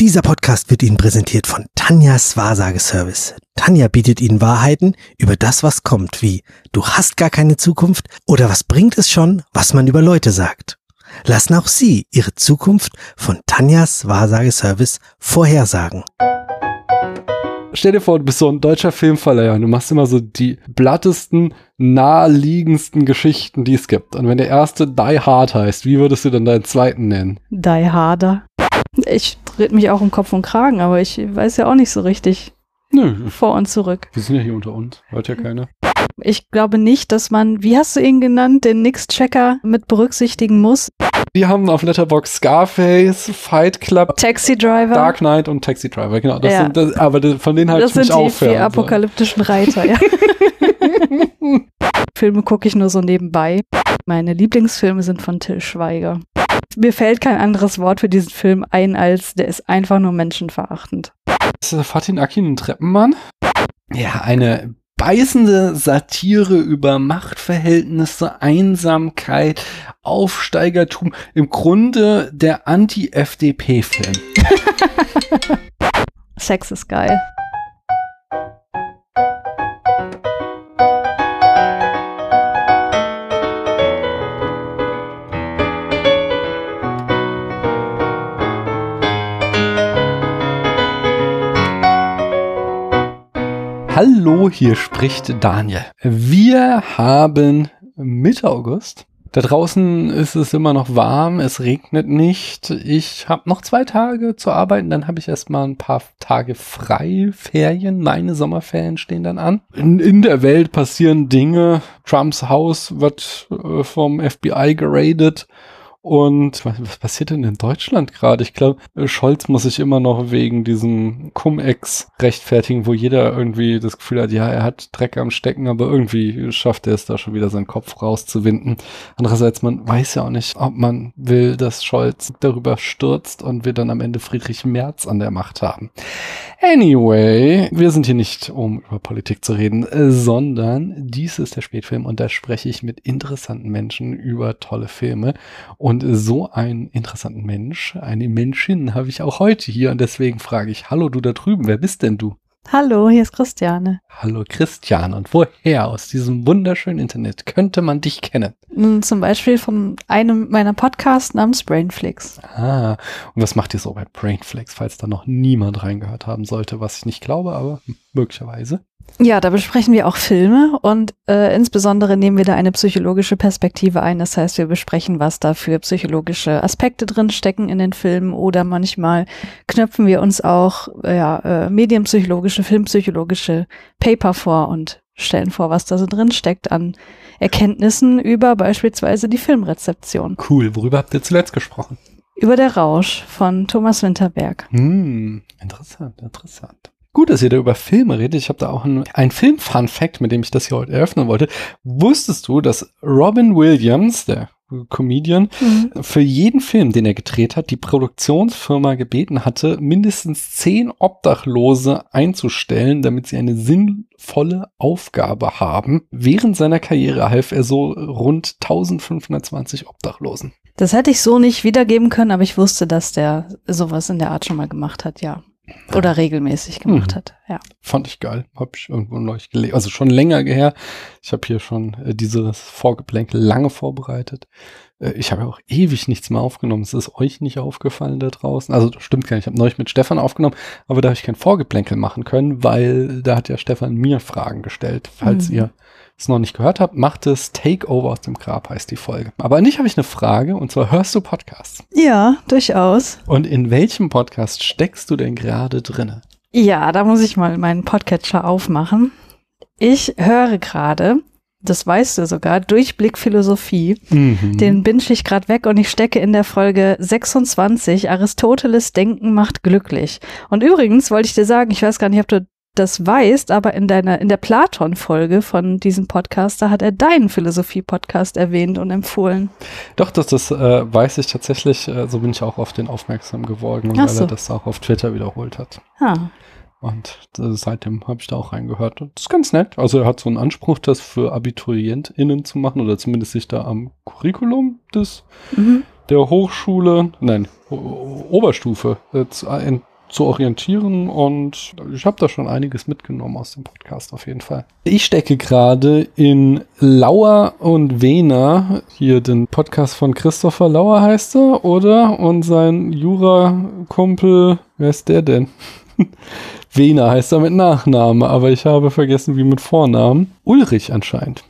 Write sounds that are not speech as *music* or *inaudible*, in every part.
Dieser Podcast wird Ihnen präsentiert von Tanjas Wahrsageservice. Tanja bietet Ihnen Wahrheiten über das, was kommt, wie du hast gar keine Zukunft oder was bringt es schon, was man über Leute sagt. Lassen auch Sie Ihre Zukunft von Tanjas Wahrsageservice vorhersagen. Stell dir vor, du bist so ein deutscher Filmverleiher und du machst immer so die blattesten, naheliegendsten Geschichten, die es gibt. Und wenn der erste Die Hard heißt, wie würdest du dann deinen zweiten nennen? Die Harder. Ich dreht mich auch um Kopf und Kragen, aber ich weiß ja auch nicht so richtig Nö, vor und zurück. wir sind ja hier unter uns. Hört ja keiner. Ich glaube nicht, dass man, wie hast du ihn genannt, den Nix-Checker mit berücksichtigen muss. Die haben auf Letterboxd Scarface, Fight Club, Taxi Driver. Dark Knight und Taxi Driver. Genau, das Ja. sind, das, aber das, von denen halte das ich mich sind die auch fern. vier apokalyptischen Reiter, ja. *laughs* Filme gucke ich nur so nebenbei. Meine Lieblingsfilme sind von Till Schweiger. Mir fällt kein anderes Wort für diesen Film ein, als der ist einfach nur menschenverachtend. Ist das Fatin Akin ein Treppenmann? Ja, eine beißende Satire über Machtverhältnisse, Einsamkeit, Aufsteigertum. Im Grunde der Anti-FDP-Film. *laughs* Sex ist geil. Hallo, hier spricht Daniel. Wir haben Mitte August. Da draußen ist es immer noch warm, es regnet nicht. Ich habe noch zwei Tage zu arbeiten, dann habe ich erstmal ein paar Tage frei, Ferien. Meine Sommerferien stehen dann an. In, in der Welt passieren Dinge. Trumps Haus wird äh, vom FBI geradet. Und was, passiert denn in Deutschland gerade? Ich glaube, Scholz muss sich immer noch wegen diesem Cum-Ex rechtfertigen, wo jeder irgendwie das Gefühl hat, ja, er hat Dreck am Stecken, aber irgendwie schafft er es da schon wieder seinen Kopf rauszuwinden. Andererseits, man weiß ja auch nicht, ob man will, dass Scholz darüber stürzt und wir dann am Ende Friedrich Merz an der Macht haben. Anyway, wir sind hier nicht, um über Politik zu reden, sondern dies ist der Spätfilm und da spreche ich mit interessanten Menschen über tolle Filme. Und so einen interessanten Mensch, eine Menschin habe ich auch heute hier und deswegen frage ich, hallo du da drüben, wer bist denn du? Hallo, hier ist Christiane. Hallo Christian und woher aus diesem wunderschönen Internet könnte man dich kennen? Zum Beispiel von einem meiner Podcasts namens Brainflix. Ah, und was macht ihr so bei Brainflex, falls da noch niemand reingehört haben sollte, was ich nicht glaube, aber möglicherweise. Ja, da besprechen wir auch Filme und äh, insbesondere nehmen wir da eine psychologische Perspektive ein. Das heißt, wir besprechen, was da für psychologische Aspekte drin stecken in den Filmen oder manchmal knöpfen wir uns auch äh, ja, äh, medienpsychologische, filmpsychologische Paper vor und stellen vor, was da so drin steckt an Erkenntnissen über beispielsweise die Filmrezeption. Cool, worüber habt ihr zuletzt gesprochen? Über der Rausch von Thomas Winterberg. Hm, interessant, interessant. Gut, dass ihr da über Filme redet. Ich habe da auch einen, einen Film-Fun-Fact, mit dem ich das hier heute eröffnen wollte. Wusstest du, dass Robin Williams, der Comedian, für jeden Film, den er gedreht hat, die Produktionsfirma gebeten hatte, mindestens zehn Obdachlose einzustellen, damit sie eine sinnvolle Aufgabe haben. Während seiner Karriere half er so rund 1520 Obdachlosen. Das hätte ich so nicht wiedergeben können, aber ich wusste, dass der sowas in der Art schon mal gemacht hat, ja. Oder regelmäßig gemacht Mhm. hat, ja. Fand ich geil. Hab ich irgendwo neulich gelesen. Also schon länger her. Ich habe hier schon äh, dieses Vorgeplänkel lange vorbereitet. Äh, ich habe auch ewig nichts mehr aufgenommen. Es ist euch nicht aufgefallen da draußen. Also das stimmt gar nicht. Ich habe neulich mit Stefan aufgenommen, aber da habe ich kein Vorgeplänkel machen können, weil da hat ja Stefan mir Fragen gestellt. Falls Mhm. ihr es noch nicht gehört habt, macht es Takeover aus dem Grab heißt die Folge. Aber an dich habe ich eine Frage und zwar hörst du Podcasts? Ja, durchaus. Und in welchem Podcast steckst du denn gerade drinne? Ja, da muss ich mal meinen Podcatcher aufmachen. Ich höre gerade, das weißt du sogar, Durchblick Philosophie. Mhm. Den binge ich gerade weg und ich stecke in der Folge 26. Aristoteles Denken macht glücklich. Und übrigens wollte ich dir sagen, ich weiß gar nicht, ob du das weißt, aber in deiner, in der Platon-Folge von diesem Podcast, da hat er deinen Philosophie-Podcast erwähnt und empfohlen. Doch, das, das äh, weiß ich tatsächlich. Äh, so bin ich auch auf den aufmerksam geworden, weil so. er das auch auf Twitter wiederholt hat. Ah, Und äh, seitdem habe ich da auch reingehört. Und das ist ganz nett. Also er hat so einen Anspruch, das für AbiturientInnen zu machen oder zumindest sich da am Curriculum des mhm. der Hochschule, nein, O- Oberstufe äh, zu, ein, zu orientieren und ich habe da schon einiges mitgenommen aus dem Podcast auf jeden Fall. Ich stecke gerade in Lauer und Wena, hier den Podcast von Christopher Lauer heißt er, oder? Und sein Jura-Kumpel, wer ist der denn? *laughs* Wena heißt er mit Nachname, aber ich habe vergessen, wie mit Vornamen. Ulrich anscheinend.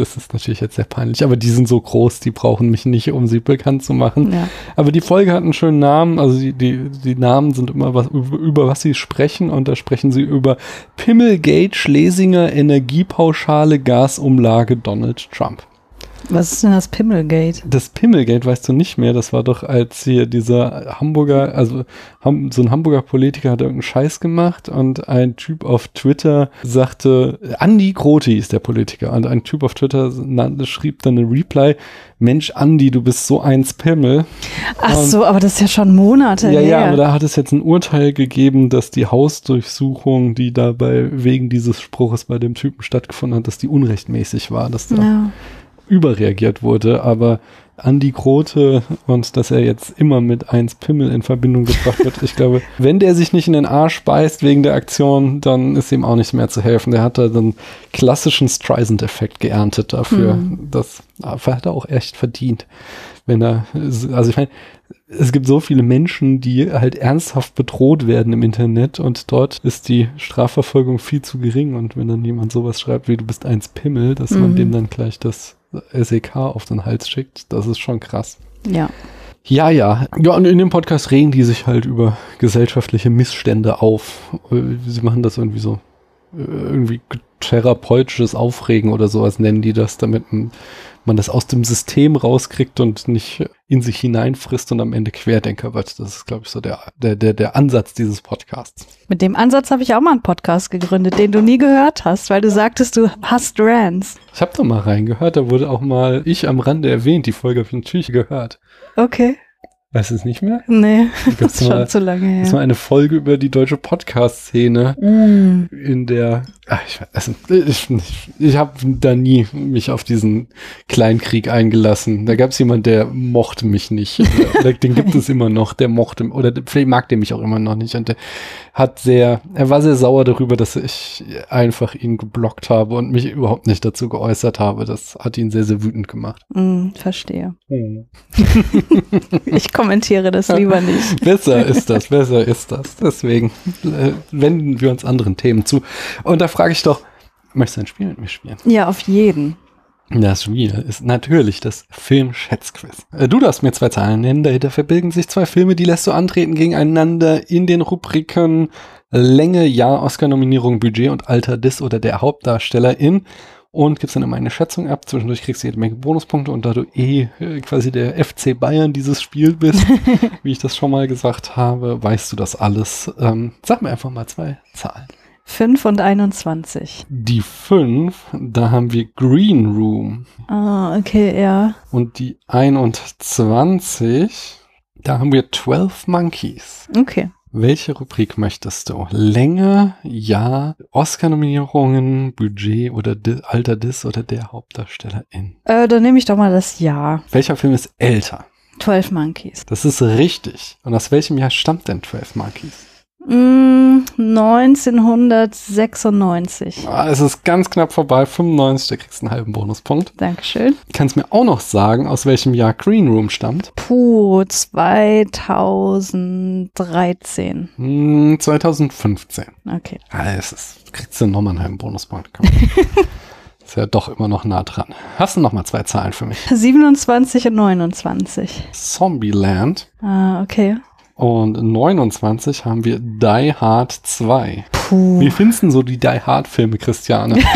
Das ist natürlich jetzt sehr peinlich, aber die sind so groß, die brauchen mich nicht, um sie bekannt zu machen. Ja. Aber die Folge hat einen schönen Namen, also die, die, die Namen sind immer was, über, über was sie sprechen und da sprechen sie über Pimmelgate, Schlesinger, Energiepauschale, Gasumlage, Donald Trump. Was ist denn das Pimmelgate? Das Pimmelgate weißt du nicht mehr, das war doch als hier dieser Hamburger, also so ein Hamburger Politiker hat irgendeinen Scheiß gemacht und ein Typ auf Twitter sagte, Andi Grote ist der Politiker und ein Typ auf Twitter schrieb dann eine Reply, Mensch Andi, du bist so eins Pimmel. Ach Und- so, aber das ist ja schon Monate Ja, her. ja, aber da hat es jetzt ein Urteil gegeben, dass die Hausdurchsuchung, die dabei wegen dieses Spruches bei dem Typen stattgefunden hat, dass die unrechtmäßig war, dass da ja. Überreagiert wurde, aber Andi Grote und dass er jetzt immer mit eins Pimmel in Verbindung gebracht wird. Ich glaube, *laughs* wenn der sich nicht in den Arsch beißt wegen der Aktion, dann ist ihm auch nicht mehr zu helfen. Der hat da den klassischen Streisand-Effekt geerntet dafür. Hm. Das hat er auch echt verdient. Wenn er, also ich meine, es gibt so viele Menschen, die halt ernsthaft bedroht werden im Internet und dort ist die Strafverfolgung viel zu gering und wenn dann jemand sowas schreibt wie du bist eins Pimmel, dass man Mhm. dem dann gleich das SEK auf den Hals schickt, das ist schon krass. ja. Ja, ja. Ja, und in dem Podcast regen die sich halt über gesellschaftliche Missstände auf. Äh, Sie machen das irgendwie so, äh, irgendwie therapeutisches Aufregen oder sowas nennen die das, damit m- man das aus dem System rauskriegt und nicht in sich hineinfrisst und am Ende Querdenker wird. Das ist, glaube ich, so der, der, der, der Ansatz dieses Podcasts. Mit dem Ansatz habe ich auch mal einen Podcast gegründet, den du nie gehört hast, weil du sagtest, du hast Rants. Ich habe da mal reingehört, da wurde auch mal ich am Rande erwähnt. Die Folge habe ich natürlich gehört. Okay. Weißt du es nicht mehr? Nee, das *laughs* ist schon mal- zu lange Das war her. eine Folge über die deutsche Podcast-Szene. Mm. in der ach, ich, also, ich, ich, ich habe da nie mich auf diesen Kleinkrieg eingelassen. Da gab es jemand, der mochte mich nicht. Den gibt es immer noch, der mochte oder vielleicht mag der mich auch immer noch nicht. Und der hat sehr, er war sehr sauer darüber, dass ich einfach ihn geblockt habe und mich überhaupt nicht dazu geäußert habe. Das hat ihn sehr, sehr wütend gemacht. Mm, verstehe. *laughs* Ich kommentiere das lieber nicht. *laughs* Besser ist das, besser ist das. Deswegen äh, wenden wir uns anderen Themen zu. Und da frage ich doch, möchtest du ein Spiel mit mir spielen? Ja, auf jeden. Das Spiel ist natürlich das Film-Schätzquiz. Äh, Du darfst mir zwei Zahlen nennen, dahinter verbilden sich zwei Filme, die lässt du antreten gegeneinander in den Rubriken Länge, Jahr, Oscar-Nominierung, Budget und Alter des oder der Hauptdarstellerin und gibst dann immer eine Schätzung ab. Zwischendurch kriegst du jede Menge Bonuspunkte und da du eh äh, quasi der FC Bayern dieses Spiel bist, *laughs* wie ich das schon mal gesagt habe, weißt du das alles. Ähm, sag mir einfach mal zwei Zahlen. 5 und 21. Die fünf, da haben wir Green Room. Ah, okay, ja. Und die 21, da haben wir 12 Monkeys. Okay. Welche Rubrik möchtest du? Länge, Jahr, Oscar-Nominierungen, Budget oder Alter des oder der Hauptdarstellerin? Äh, dann nehme ich doch mal das Jahr. Welcher Film ist älter? 12 Monkeys. Das ist richtig. Und aus welchem Jahr stammt denn 12 Monkeys? Mm, 1996. Ah, es ist ganz knapp vorbei, 95, da kriegst du einen halben Bonuspunkt. Dankeschön. Kannst mir auch noch sagen, aus welchem Jahr Green Room stammt? Puh, 2013. Hm, 2015. Okay. Ah, es ist, kriegst du nochmal einen halben Bonuspunkt. Komm. *laughs* ist ja doch immer noch nah dran. Hast du noch mal zwei Zahlen für mich? 27 und 29. Zombieland Ah, okay. Und 29 haben wir Die Hard 2. Puh. Wie findest du denn so die Die Hard Filme, Christiane? *laughs*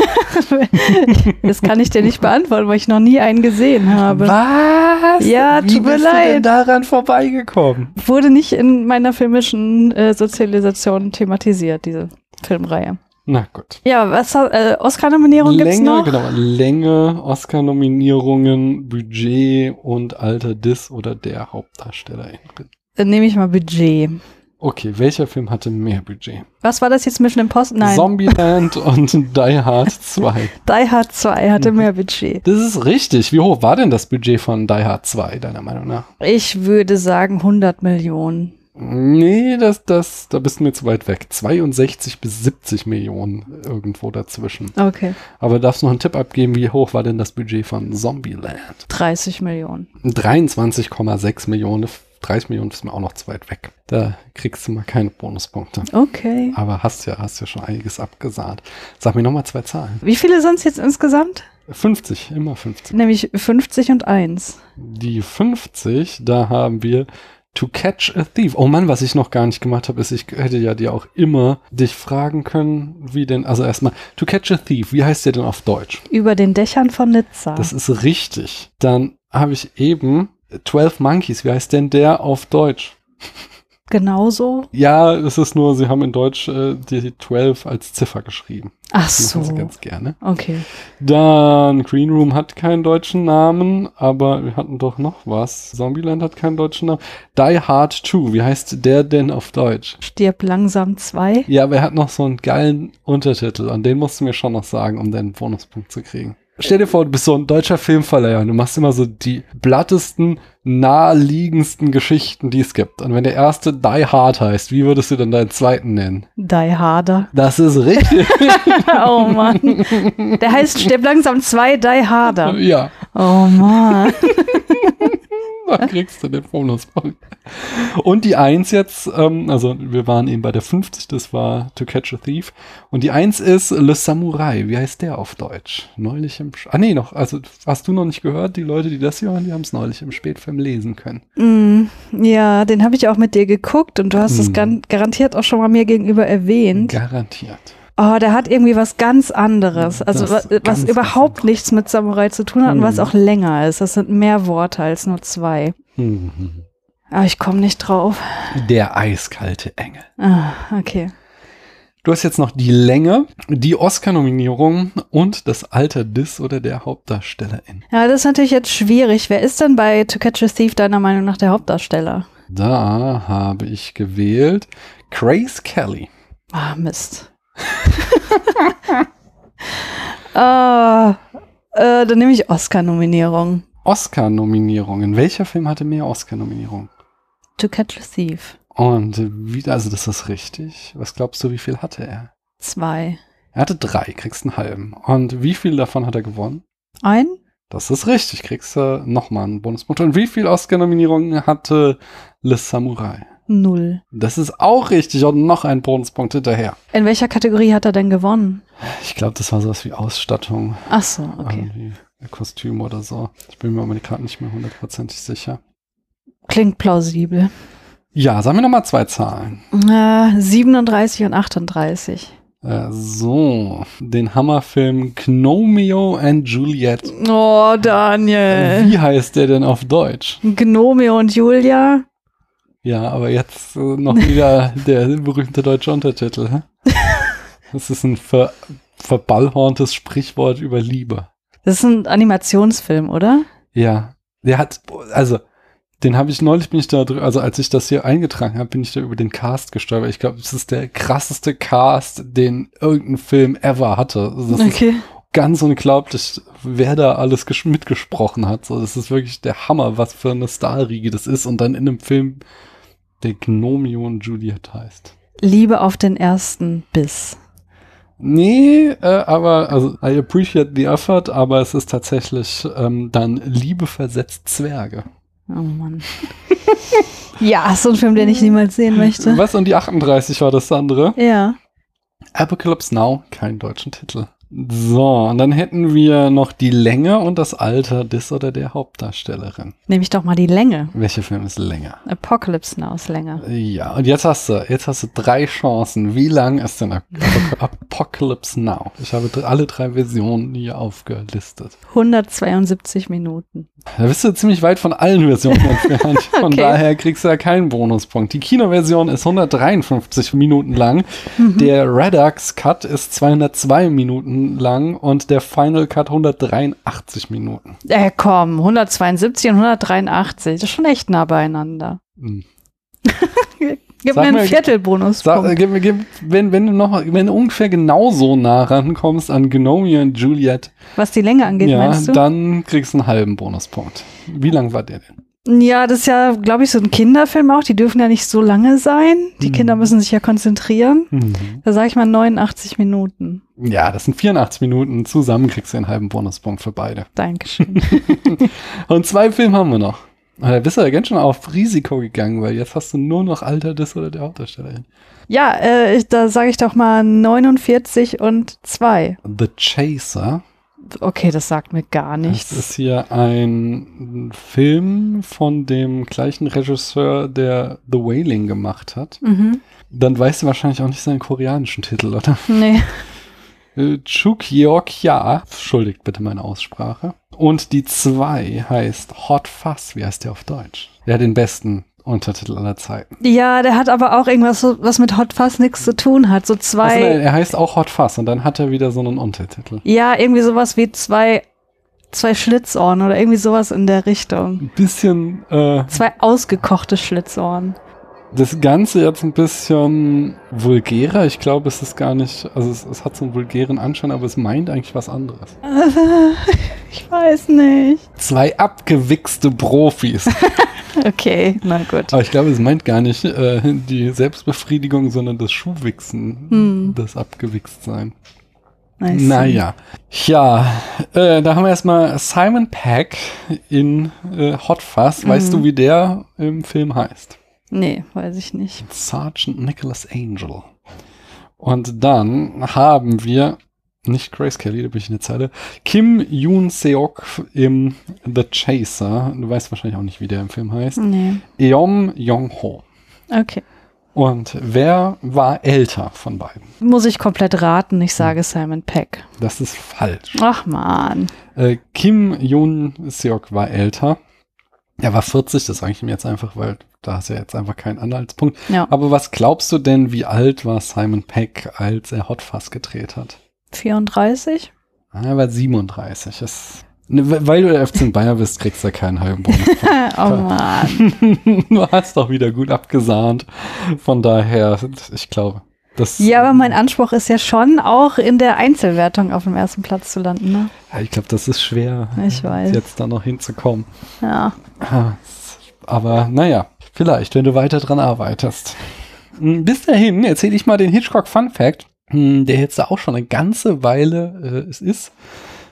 Das kann ich dir nicht beantworten, weil ich noch nie einen gesehen habe. Was? Ja, Wie tut mir bist du denn leid. daran vorbeigekommen? Wurde nicht in meiner filmischen äh, Sozialisation thematisiert, diese Filmreihe. Na gut. Ja, was äh, Oscar-Nominierung gibt's Länge, noch? genau, Länge, Oscar-Nominierungen, Budget und Alter des oder der Hauptdarstellerin. Dann nehme ich mal Budget. Okay, welcher Film hatte mehr Budget? Was war das jetzt Mission Impossible? Nein, Zombieland *laughs* und Die Hard 2. Die Hard 2 hatte mehr Budget. Das ist richtig. Wie hoch war denn das Budget von Die Hard 2, deiner Meinung nach? Ich würde sagen 100 Millionen. Nee, das, das, da bist du mir zu weit weg. 62 bis 70 Millionen irgendwo dazwischen. Okay, Aber darfst noch einen Tipp abgeben, wie hoch war denn das Budget von Zombieland? 30 Millionen. 23,6 Millionen. 30 Millionen ist mir auch noch zu weit weg. Da kriegst du mal keine Bonuspunkte. Okay. Aber hast ja, hast ja schon einiges abgesahnt. Sag mir nochmal zwei Zahlen. Wie viele sind es jetzt insgesamt? 50, immer 50. Nämlich 50 und 1. Die 50, da haben wir To Catch a Thief. Oh Mann, was ich noch gar nicht gemacht habe, ist, ich hätte ja dir auch immer dich fragen können, wie denn, also erstmal, To Catch a Thief, wie heißt der denn auf Deutsch? Über den Dächern von Nizza. Das ist richtig. Dann habe ich eben 12 Monkeys, wie heißt denn der auf Deutsch? Genauso. Ja, es ist nur, sie haben in Deutsch äh, die 12 als Ziffer geschrieben. Ach Das so. sie ganz gerne. Okay. Dann Green Room hat keinen deutschen Namen, aber wir hatten doch noch was. Zombieland hat keinen deutschen Namen. Die Hard 2, wie heißt der denn auf Deutsch? Stirb langsam 2. Ja, aber er hat noch so einen geilen Untertitel und den musst du mir schon noch sagen, um deinen Bonuspunkt zu kriegen. Stell dir vor, du bist so ein deutscher Filmverleiher und du machst immer so die blattesten, naheliegendsten Geschichten, die es gibt. Und wenn der erste Die Hard heißt, wie würdest du denn deinen zweiten nennen? Die Harder. Das ist richtig. *laughs* Oh Mann. Der heißt Stirb langsam 2 Die Harder. ja. Oh Mann. Da kriegst du den Bonuspunkt. Und die Eins jetzt, ähm, also wir waren eben bei der 50, das war To Catch a Thief. Und die Eins ist Le Samurai. Wie heißt der auf Deutsch? Neulich im, Sch- ah nee, noch, also hast du noch nicht gehört? Die Leute, die das hier hören, die haben es neulich im Spätfilm lesen können. Mm, ja, den habe ich auch mit dir geguckt und du hast es Mm. gan garantiert auch schon mal mir gegenüber erwähnt. Garantiert. Oh, der hat irgendwie was ganz anderes. Also was, ganz überhaupt was nichts mit Samurai zu tun hat und Mhm. was auch länger ist. Das sind mehr Worte als nur zwei. Mhm. Aber ich komme nicht drauf. Der eiskalte Engel. Ah, okay. Du hast jetzt noch die Länge, die Oscar-Nominierung und das Alter des oder der Hauptdarstellerin. Ja, das ist natürlich jetzt schwierig. Wer ist denn bei To Catch a Thief deiner Meinung nach der Hauptdarsteller? Da habe ich gewählt Grace Kelly. Ah, Mist. *laughs* ah, äh, dann nehme ich Oscar-Nominierung. Oscar-Nominierungen. Welcher Film hatte mehr Oscar-Nominierungen? To Catch a Thief. Und wie, also das ist richtig. Was glaubst du, wie viel hatte er? Zwei. Er hatte drei, kriegst einen halben. Und wie viel davon hat er gewonnen? Ein? Das ist richtig, kriegst du nochmal einen Bonuspunkt. Und wie viel Oscar-Nominierungen hatte Le Samurai? Null. Das ist auch richtig und noch ein Bonuspunkt hinterher. In welcher Kategorie hat er denn gewonnen? Ich glaube, das war sowas wie Ausstattung, Ach so, okay. irgendwie Kostüm oder so. Ich bin mir aber gerade nicht mehr hundertprozentig sicher. Klingt plausibel. Ja, sagen wir nochmal zwei Zahlen. Äh, 37 und 38. Äh, so, den Hammerfilm Gnomeo and Juliet. Oh, Daniel. Wie heißt der denn auf Deutsch? Gnomeo und Julia. Ja, aber jetzt äh, noch wieder *laughs* der berühmte deutsche Untertitel. Hä? Das ist ein ver verballhorntes Sprichwort über Liebe. Das ist ein Animationsfilm, oder? Ja, der hat, also, den habe ich neulich, bin ich da drüber, also als ich das hier eingetragen habe, bin ich da über den Cast gestolpert. Ich glaube, das ist der krasseste Cast, den irgendein Film ever hatte. Also Okay. ganz unglaublich, wer da alles mitgesprochen hat. So, das ist wirklich der Hammer, was für eine Starriege das ist. Und dann in einem Film, der Gnomeo und Juliet heißt. Liebe auf den ersten Biss. Nee, äh, aber, also, I appreciate the effort, aber es ist tatsächlich ähm, dann Liebe versetzt Zwerge. Oh Mann. *laughs* ja, so ein Film, den ich niemals sehen möchte. Was? Und die 38 war das andere? Ja. Apocalypse Now, keinen deutschen Titel. So, und dann hätten wir noch die Länge und das Alter des oder der Hauptdarstellerin. Nehme ich doch mal die Länge. Welcher Film ist länger? Apocalypse Now ist länger. Ja, und jetzt hast du, jetzt hast du drei Chancen. Wie lang ist denn Ap- *laughs* Apocalypse Now? Ich habe alle drei Versionen hier aufgelistet. 172 Minuten. Da bist du ziemlich weit von allen Versionen *laughs* entfernt. Von Okay. daher kriegst du ja keinen Bonuspunkt. Die Kinoversion ist 153 Minuten lang. Mhm. Der Redux Cut ist 202 Minuten lang und der Final Cut 183 Minuten. Äh, komm, 172 und 183. Das ist schon echt nah beieinander. Hm. *laughs* Gib Sag mir einen gib, gib, wenn, wenn du noch, wenn du ungefähr genauso nah rankommst an Genomia und Juliet, Was die Länge angeht, ja, meinst du? dann kriegst du einen halben Bonuspunkt. Wie lang war der denn? Ja, das ist ja, glaube ich, so ein Kinderfilm auch. Die dürfen ja nicht so lange sein. Die Mhm. Kinder müssen sich ja konzentrieren. Mhm. Da sage ich mal 89 Minuten. Ja, das sind 84 Minuten. Zusammen kriegst du einen halben Bonuspunkt für beide. Dankeschön. *laughs* Und zwei Filme haben wir noch. Und da bist du ja ganz schön auf Risiko gegangen, weil jetzt hast du nur noch Alter des oder der Hauptdarstellerin. ja, äh, da sage ich doch mal 49 und 2. The Chaser. Okay, das sagt mir gar Das nichts. ist hier ein Film von dem gleichen Regisseur, der The Wailing gemacht hat. Mhm. Dann weißt du wahrscheinlich auch nicht seinen koreanischen Titel, oder? Nee. Äh, Chuk Yeok Ja. Entschuldigt bitte meine Aussprache. Und die zwei heißt Hot Fuzz. Wie heißt der auf Deutsch? Der hat den besten Untertitel aller Zeiten. Ja, der hat aber auch irgendwas, was mit Hot Fuzz nichts zu tun hat. So Also, zwei, nee, er heißt auch Hot Fuzz und dann hat er wieder so einen Untertitel. ja, irgendwie sowas wie zwei, zwei Schlitzohren oder irgendwie sowas in der Richtung. Ein bisschen, äh, Zwei ausgekochte Schlitzohren. Das Ganze jetzt ein bisschen vulgärer. Ich glaube, es ist gar nicht, also es, es hat so einen vulgären Anschein, aber es meint eigentlich was anderes. *laughs* Ich weiß nicht. Zwei abgewichste Profis. *laughs* Okay, na gut. Aber ich glaube, es meint gar nicht äh, die Selbstbefriedigung, sondern das Schuhwichsen, Hm. das Abgewichstsein. See. Naja. Ja, äh, da haben wir erstmal Simon Peck in äh, Hot Fuzz. Weißt Mhm. du, wie der im Film heißt? Nee, weiß ich nicht. Sergeant Nicholas Angel. Und dann haben wir, nicht Grace Kelly, da bin ich in der Zeile, Kim Yoon Seok im The Chaser. Du weißt wahrscheinlich auch nicht, wie der im Film heißt. Nee. Eom Yong Ho. Okay. Und wer war älter von beiden? Muss ich komplett raten, ich sage Simon Peck. Das ist falsch. Ach man. Äh, Kim Yoon Seok war älter. Er war 40, das sage ich ihm jetzt einfach, weil da ist ja jetzt einfach kein Anhaltspunkt. Ja. Aber was glaubst du denn, wie alt war Simon Peck, als er Hot Fuzz gedreht hat? 34? Ah, Er war 37. Das, ne, we- weil du der FC Bayer bist, kriegst du keinen halben Bonus. *laughs* oh man. *laughs* du hast doch wieder gut abgesahnt. Von daher, ich glaube, das. Ja, aber mein Anspruch ist ja schon auch in der Einzelwertung auf dem ersten Platz zu landen, ne? Ja, ich glaube, das ist schwer, Ich weiß. jetzt da noch hinzukommen. Ja. Ah, Aber naja, vielleicht, wenn du weiter dran arbeitest. Hm, Bis dahin erzähle ich mal den Hitchcock Fun Fact, hm, der jetzt auch schon eine ganze Weile äh, es ist,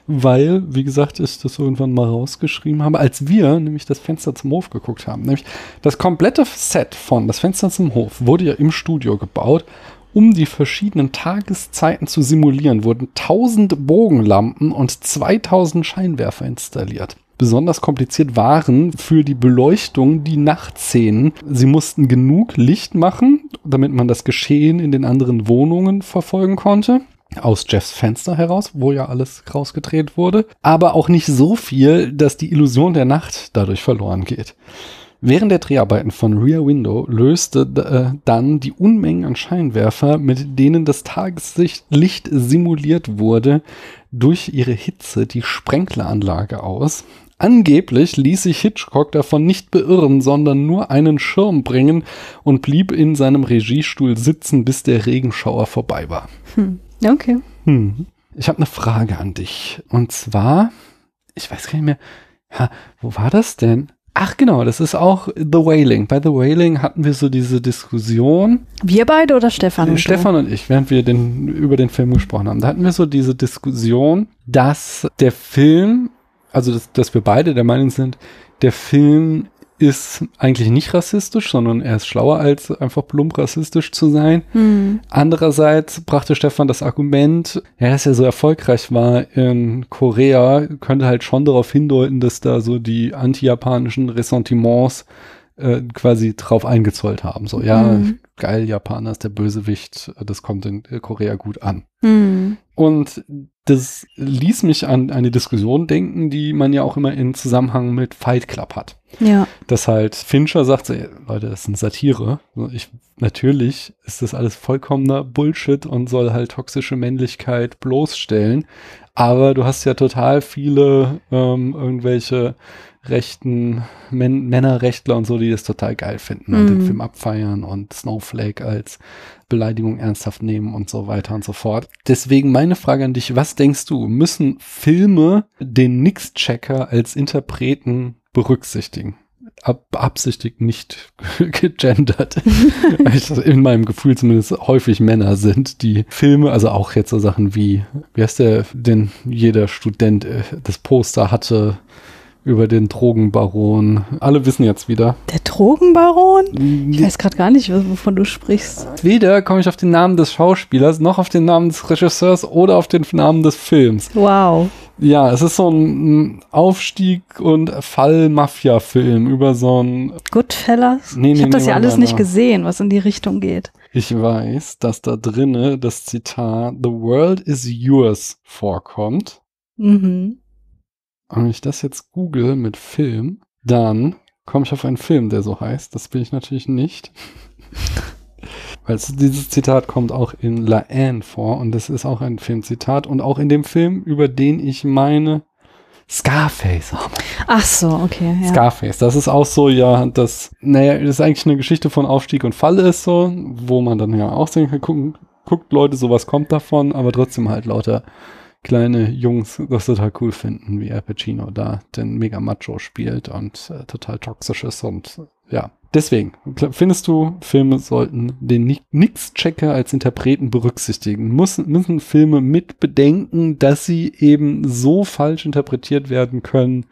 weil, wie gesagt, ich das irgendwann mal rausgeschrieben habe, als wir nämlich das Fenster zum Hof geguckt haben. Nämlich das komplette Set von Das Fenster zum Hof wurde ja im Studio gebaut. Um die verschiedenen Tageszeiten zu simulieren, wurden 1000 Bogenlampen und 2000 Scheinwerfer installiert. Besonders kompliziert waren für die Beleuchtung die Nachtszenen. Sie mussten genug Licht machen, damit man das Geschehen in den anderen Wohnungen verfolgen konnte. Aus Jeffs Fenster heraus, wo ja alles rausgedreht wurde. Aber auch nicht so viel, dass die Illusion der Nacht dadurch verloren geht. Während der Dreharbeiten von Rear Window löste äh, dann die Unmengen an Scheinwerfer, mit denen das Tageslicht simuliert wurde, durch ihre Hitze die Sprenkleranlage aus. Angeblich ließ sich Hitchcock davon nicht beirren, sondern nur einen Schirm bringen und blieb in seinem Regiestuhl sitzen, bis der Regenschauer vorbei war. Hm. Okay. Hm. Ich habe eine Frage an dich. Und zwar, ich weiß gar nicht mehr, ja, wo war das denn? Ach genau, das ist auch The Wailing. Bei The Wailing hatten wir so diese Diskussion, Wir beide oder Stefan? und du? Stefan und ich, während wir den, über den Film gesprochen haben, da hatten wir so diese Diskussion, dass der Film, also dass, dass wir beide der Meinung sind, der Film ist eigentlich nicht rassistisch, sondern er ist schlauer als einfach plump rassistisch zu sein. Hm. Andererseits brachte Stefan das Argument, ja, dass er so erfolgreich war in Korea, könnte halt schon darauf hindeuten, dass da so die anti-japanischen Ressentiments äh, quasi drauf eingezollt haben. So, ja, Mhm. geil, Japaner ist der Bösewicht, das kommt in Korea gut an. Hm. Und das ließ mich an eine Diskussion denken, die man ja auch immer in Zusammenhang mit Fight Club hat Ja. dass halt Fincher sagt, ey, Leute, das ist eine Satire. Ich, natürlich ist das alles vollkommener Bullshit und soll halt toxische Männlichkeit bloßstellen. Aber du hast ja total viele ähm, irgendwelche rechten Män Männerrechtler und so, die das total geil finden und den Mhm. Film abfeiern und Snowflake als Beleidigung ernsthaft nehmen und so weiter und so fort. Deswegen meine Frage an dich, was denkst du, müssen Filme den Nix-Checker als Interpreten berücksichtigen? Ab, beabsichtigt nicht *laughs* gegendert. *laughs* In meinem Gefühl zumindest häufig Männer sind, die Filme, also auch jetzt so Sachen wie, wie heißt der, denn jeder Student äh, das Poster hatte über den Drogenbaron. Alle wissen jetzt wieder. Der Drogenbaron? Ich weiß gerade gar nicht, wovon du sprichst. Weder komme ich auf den Namen des Schauspielers, noch auf den Namen des Regisseurs oder auf den Namen des Films. Wow. Ja, es ist so ein Aufstieg und Fall-Mafia-Film über so ein. Goodfellas? Nee, ich nee, habe das nee, ja alles nicht gesehen, was in die Richtung geht. Ich weiß, dass da drinne das Zitat The world is yours vorkommt. Mhm. Und wenn ich das jetzt google mit Film, dann komme ich auf einen Film, der so heißt. Das bin ich natürlich nicht. *laughs* Weil es- dieses Zitat kommt auch in La Anne vor und das ist auch ein Filmzitat und auch in dem Film, über den ich meine Scarface. Oh Ach so, okay. Ja. Scarface, das ist auch so, ja, das, naja, das ist eigentlich eine Geschichte von Aufstieg und Fall ist so, wo man dann ja auch sehen kann, gucken, guckt Leute, sowas kommt davon, aber trotzdem halt lauter kleine Jungs das total cool finden, wie Al Pacino da den mega Macho spielt und äh, total toxisch ist und ja. Deswegen, findest du, Filme sollten den Ni- Nix-Checker als Interpreten berücksichtigen? Muss, müssen Filme mit bedenken, dass sie eben so falsch interpretiert werden können,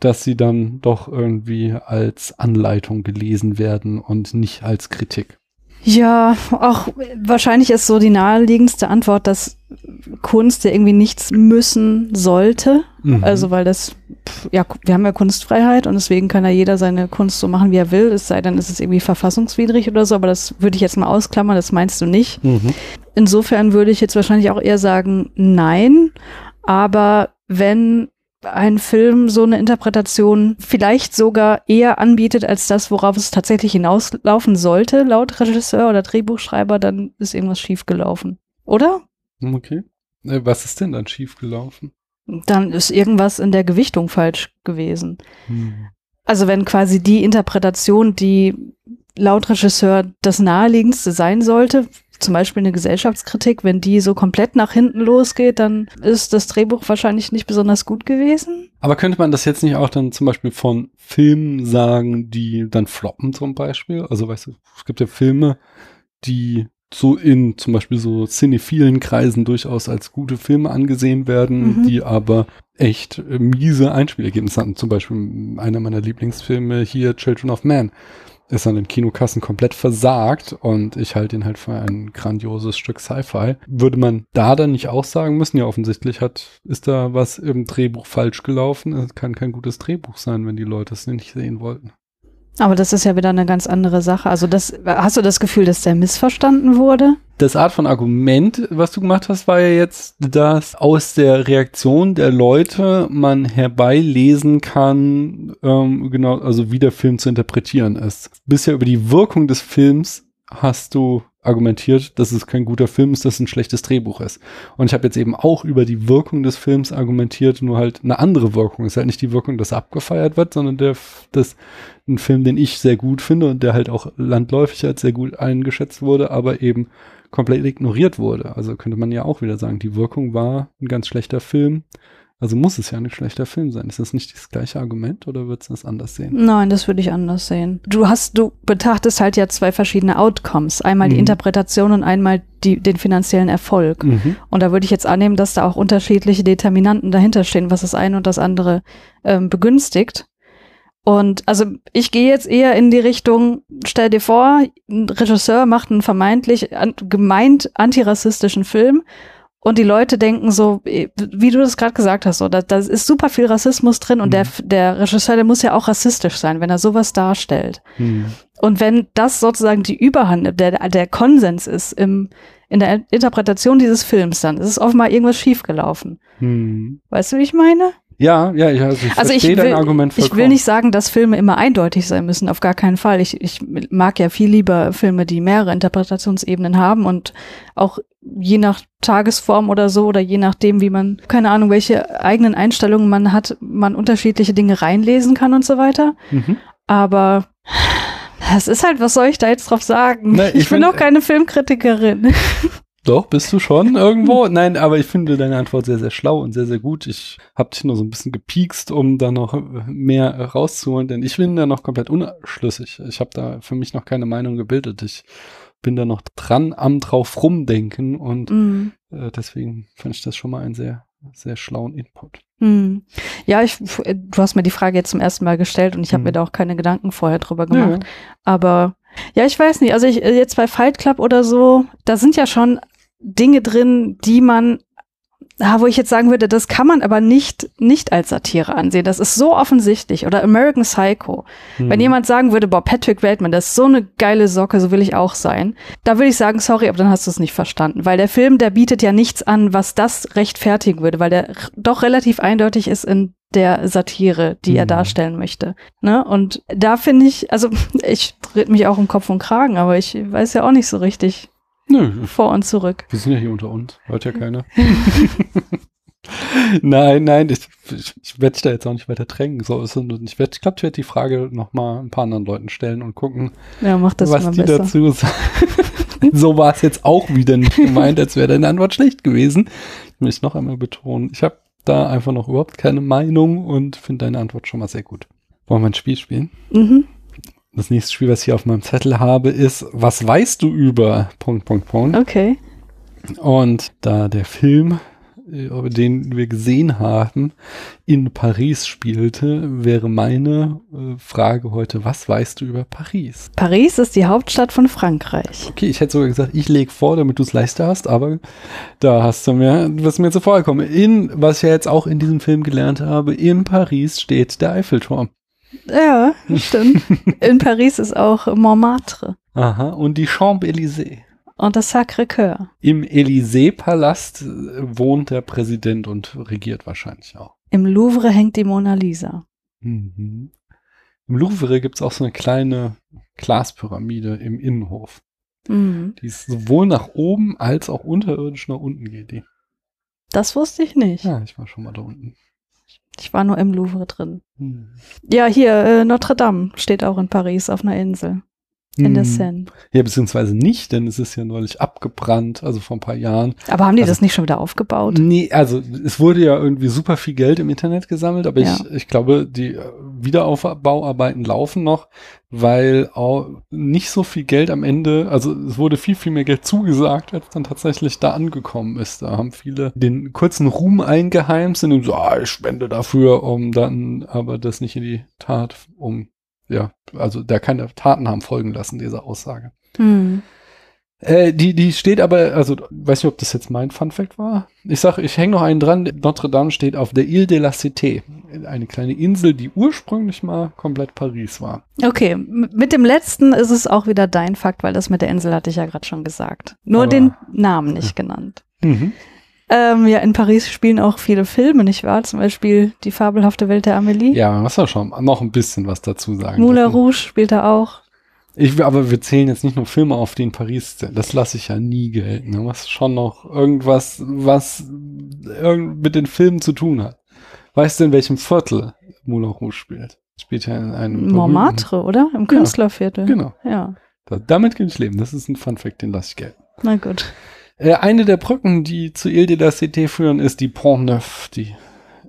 dass sie dann doch irgendwie als Anleitung gelesen werden und nicht als Kritik. Ja, auch wahrscheinlich ist so die naheliegendste Antwort, dass Kunst ja irgendwie nichts müssen sollte. Mhm. Also weil das, ja, wir haben ja Kunstfreiheit und deswegen kann ja jeder seine Kunst so machen, wie er will. Es sei denn, es ist irgendwie verfassungswidrig oder so, aber das würde ich jetzt mal ausklammern, das meinst du nicht. Mhm. Insofern würde ich jetzt wahrscheinlich auch eher sagen, nein. Aber wenn ein Film so eine Interpretation vielleicht sogar eher anbietet als das, worauf es tatsächlich hinauslaufen sollte, laut Regisseur oder Drehbuchschreiber, dann ist irgendwas schiefgelaufen. Oder? Okay. Äh, Was ist denn dann schiefgelaufen? Dann ist irgendwas in der Gewichtung falsch gewesen. Hm. Also wenn quasi die Interpretation, die laut Regisseur das naheliegendste sein sollte, zum Beispiel eine Gesellschaftskritik, wenn die so komplett nach hinten losgeht, dann ist das Drehbuch wahrscheinlich nicht besonders gut gewesen. Aber könnte man das jetzt nicht auch dann zum Beispiel von Filmen sagen, die dann floppen zum Beispiel? Also weißt du, es gibt ja Filme, die so in zum Beispiel so cinephilen Kreisen durchaus als gute Filme angesehen werden, Mhm. die aber echt äh, miese Einspielergebnisse hatten. Zum Beispiel einer meiner Lieblingsfilme hier, Children of Man, ist an den Kinokassen komplett versagt und ich halte ihn halt für ein grandioses Stück Sci-Fi. Würde man da dann nicht auch sagen müssen, ja offensichtlich hat, ist da was im Drehbuch falsch gelaufen. Es kann kein gutes Drehbuch sein, wenn die Leute es nicht sehen wollten. Aber das ist ja wieder eine ganz andere Sache. Also das, hast du das Gefühl, dass der missverstanden wurde? Das Art von Argument, was du gemacht hast, war ja jetzt, dass aus der Reaktion der Leute man herbeilesen kann, ähm, genau, also wie der Film zu interpretieren ist. Bisher über die Wirkung des Films hast du argumentiert, dass es kein guter Film ist, dass es ein schlechtes Drehbuch ist. Und ich habe jetzt eben auch über die Wirkung des Films argumentiert, nur halt eine andere Wirkung. Es ist halt nicht die Wirkung, dass er abgefeiert wird, sondern der, das, ein Film, den ich sehr gut finde und der halt auch landläufig als sehr gut eingeschätzt wurde, aber eben komplett ignoriert wurde. Also könnte man ja auch wieder sagen, die Wirkung war ein ganz schlechter Film. Also muss es ja ein schlechter Film sein. Ist das nicht das gleiche Argument oder würdest du das anders sehen? Nein, das würde ich anders sehen. Du hast, du betrachtest halt ja zwei verschiedene Outcomes. Einmal die Mhm. Interpretation und einmal die, den finanziellen Erfolg. Mhm. Und da würde ich jetzt annehmen, dass da auch unterschiedliche Determinanten dahinter stehen, was das eine und das andere ähm, begünstigt. Und also ich gehe jetzt eher in die Richtung, stell dir vor, ein Regisseur macht einen vermeintlich an, gemeint antirassistischen Film und die Leute denken so, eh, wie du das gerade gesagt hast, so, da, da ist super viel Rassismus drin und Mhm. der, der Regisseur, der muss ja auch rassistisch sein, wenn er sowas darstellt. Mhm. Und wenn das sozusagen die Überhand, der, der Konsens ist im, in der Interpretation dieses Films, dann ist es offenbar irgendwas schiefgelaufen. Mhm. Weißt du, wie ich meine? Ja, ja, ich, also ich Also ich verstehe dein will, Argument ich vollkommen. will nicht sagen, dass Filme immer eindeutig sein müssen, auf gar keinen Fall. Ich, ich mag ja viel lieber Filme, die mehrere Interpretationsebenen haben und auch je nach Tagesform oder so oder je nachdem, wie man, keine Ahnung, welche eigenen Einstellungen man hat, man unterschiedliche Dinge reinlesen kann und so weiter. Mhm. Aber es ist halt, was soll ich da jetzt drauf sagen? Na, ich, ich bin auch keine Filmkritikerin. Doch, bist du schon *laughs* irgendwo? Nein, aber ich finde deine Antwort sehr, sehr schlau und sehr, sehr gut. Ich habe dich nur so ein bisschen gepiekst, um da noch mehr äh, rauszuholen, denn ich bin da noch komplett unschlüssig. Ich habe da für mich noch keine Meinung gebildet. Ich bin da noch dran am drauf rumdenken und Mm. äh, deswegen fand ich das schon mal einen sehr, sehr schlauen Input. Hm. Ja, ich, du hast mir die Frage jetzt zum ersten Mal gestellt und ich habe Hm. mir da auch keine Gedanken vorher drüber gemacht. Aber ja, ich weiß nicht. Also ich äh, jetzt bei Fight Club oder so, da sind ja schon Dinge drin, die man, ah, wo ich jetzt sagen würde, das kann man aber nicht nicht als Satire ansehen. Das ist so offensichtlich. Oder American Psycho. Hm. Wenn jemand sagen würde, boah, Patrick Bateman, das ist so eine geile Socke, so will ich auch sein, da würde ich sagen, sorry, aber dann hast du es nicht verstanden. Weil der Film, der bietet ja nichts an, was das rechtfertigen würde, weil der doch relativ eindeutig ist in der Satire, die er Mhm. darstellen möchte. Ne? Und da finde ich, also *laughs* ich dreht mich auch im Kopf und Kragen, aber ich weiß ja auch nicht so richtig Nö, vor und zurück. wir sind ja hier unter uns. Hört ja keiner. *laughs* nein, nein, ich, ich, ich werde dich da jetzt auch nicht weiter drängen. So ist es. Ich, werd- ich glaube, ich werde die Frage noch mal ein paar anderen Leuten stellen und gucken, Ja, mach das was die besser. dazu sagen. *laughs* so war es jetzt auch wieder nicht gemeint, als wäre deine Antwort schlecht gewesen. Ich es noch einmal betonen. Ich habe da einfach noch überhaupt keine Meinung und finde deine Antwort schon mal sehr gut. Wollen wir ein Spiel spielen? Mhm. Das nächste Spiel, was ich hier auf meinem Zettel habe, ist, was weißt du über Punkt, Punkt, Punkt? Okay. Und da der Film, äh, den wir gesehen haben, in Paris spielte, wäre meine äh, Frage heute, was weißt du über Paris? Paris ist die Hauptstadt von Frankreich. Okay, ich hätte sogar gesagt, ich lege vor, damit du es leichter hast, aber da hast du mir, du bist mir zuvor gekommen. In, was ich ja jetzt auch in diesem Film gelernt habe, in Paris steht der Eiffelturm. Ja, stimmt. In Paris ist auch Montmartre Aha, und die Champs-Élysées. und das Sacré-Cœur. Im Élysée-Palast äh, wohnt der Präsident und regiert wahrscheinlich auch. Im Louvre hängt die Mona Lisa. Mhm. Im Louvre gibt es auch so eine kleine Glaspyramide im Innenhof. Mhm. Die ist sowohl nach oben als auch unterirdisch nach unten geht die. Das wusste ich nicht. Ja, ich war schon mal da unten. Ich war nur im Louvre drin. Hm. Ja, hier, äh, Notre Dame steht auch in Paris auf einer Insel. In der Hm. Seine. Ja, beziehungsweise nicht, denn es ist ja neulich abgebrannt, also vor ein paar Jahren. Aber haben die Also- das nicht schon wieder aufgebaut? Nee, also es wurde ja irgendwie super viel Geld im Internet gesammelt, aber Ja. ich, ich glaube, die äh, Wiederaufbauarbeiten laufen noch, weil auch nicht so viel Geld am Ende, also es wurde viel, viel mehr Geld zugesagt, als dann tatsächlich da angekommen ist. Da haben viele den kurzen Ruhm eingeheimst und so, ah, ich spende dafür, um dann aber das nicht in die Tat, um, ja, also da keine Taten haben folgen lassen, diese Aussage. Hm. Äh, die, die steht aber, also weiß nicht, ob das jetzt mein Fun Fact war. Ich sag, ich hänge noch einen dran. Notre Dame steht auf der Ile de la Cité, eine kleine Insel, die ursprünglich mal komplett Paris war. Okay, mit dem letzten ist es auch wieder dein Fakt, weil das mit der Insel hatte ich ja gerade schon gesagt. Nur Aber- den Namen nicht genannt. Mhm. Ähm, ja, in Paris spielen auch viele Filme, nicht wahr? Zum Beispiel Die fabelhafte Welt der Amelie. Ja, man muss ja schon noch ein bisschen was dazu sagen. Moulin dürfen. Rouge spielt er auch. Ich, aber wir zählen jetzt nicht nur Filme auf, die in Paris sind. Das lasse ich ja nie gelten. Da muss schon noch irgendwas, was irgend mit den Filmen zu tun hat. Weißt du, in welchem Viertel Moulin Rouge spielt? Spielt ja in einem Montmartre, oder? Im Künstlerviertel. Genau. Ja, Da, damit kann ich leben. Das ist ein Fun Fact, den lasse ich gelten. na gut. Äh, eine der Brücken, die zu Ile de la Cité führen, ist die Pont Neuf, die,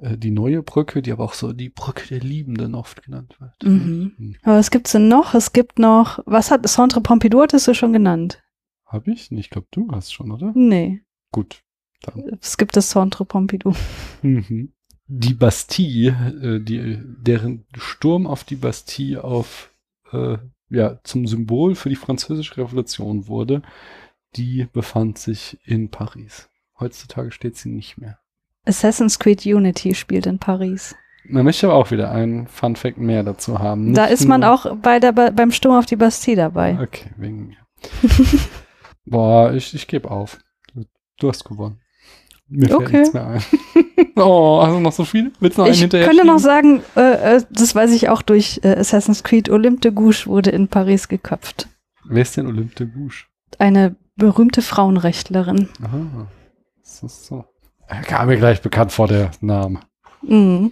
äh, die neue Brücke, die aber auch so die Brücke der Liebenden oft genannt wird. Mhm. Hm. Aber was gibt's denn noch? Es gibt noch, was hat Centre Pompidou hattest du schon genannt? Hab ich? Ich glaube, du hast schon, oder? Nee, Gut. Dann. es gibt das Centre Pompidou. Mhm. Die Bastille, äh, die, deren Sturm auf die Bastille auf, äh, ja, zum Symbol für die französische Revolution wurde, die befand sich in Paris. Heutzutage steht sie nicht mehr. Assassin's Creed Unity spielt in Paris. Man möchte aber auch wieder einen Fun Fact mehr dazu haben. da Nicht ist man auch bei der, bei, beim Sturm auf die Bastille dabei. Okay, wegen mir. *laughs* Boah, ich, ich gebe auf. Du hast gewonnen. Mir fällt Okay. nichts mehr ein. *laughs* Oh, hast du noch so viel? Willst du noch einen Ich hinterher könnte noch sagen, äh, äh, das weiß ich auch durch äh, Assassin's Creed, Olympe de Gouges wurde in Paris geköpft. Wer ist denn Olympe de Gouges? Eine berühmte Frauenrechtlerin. Aha. Das ist so. Er kam mir gleich bekannt vor der Name. Mhm.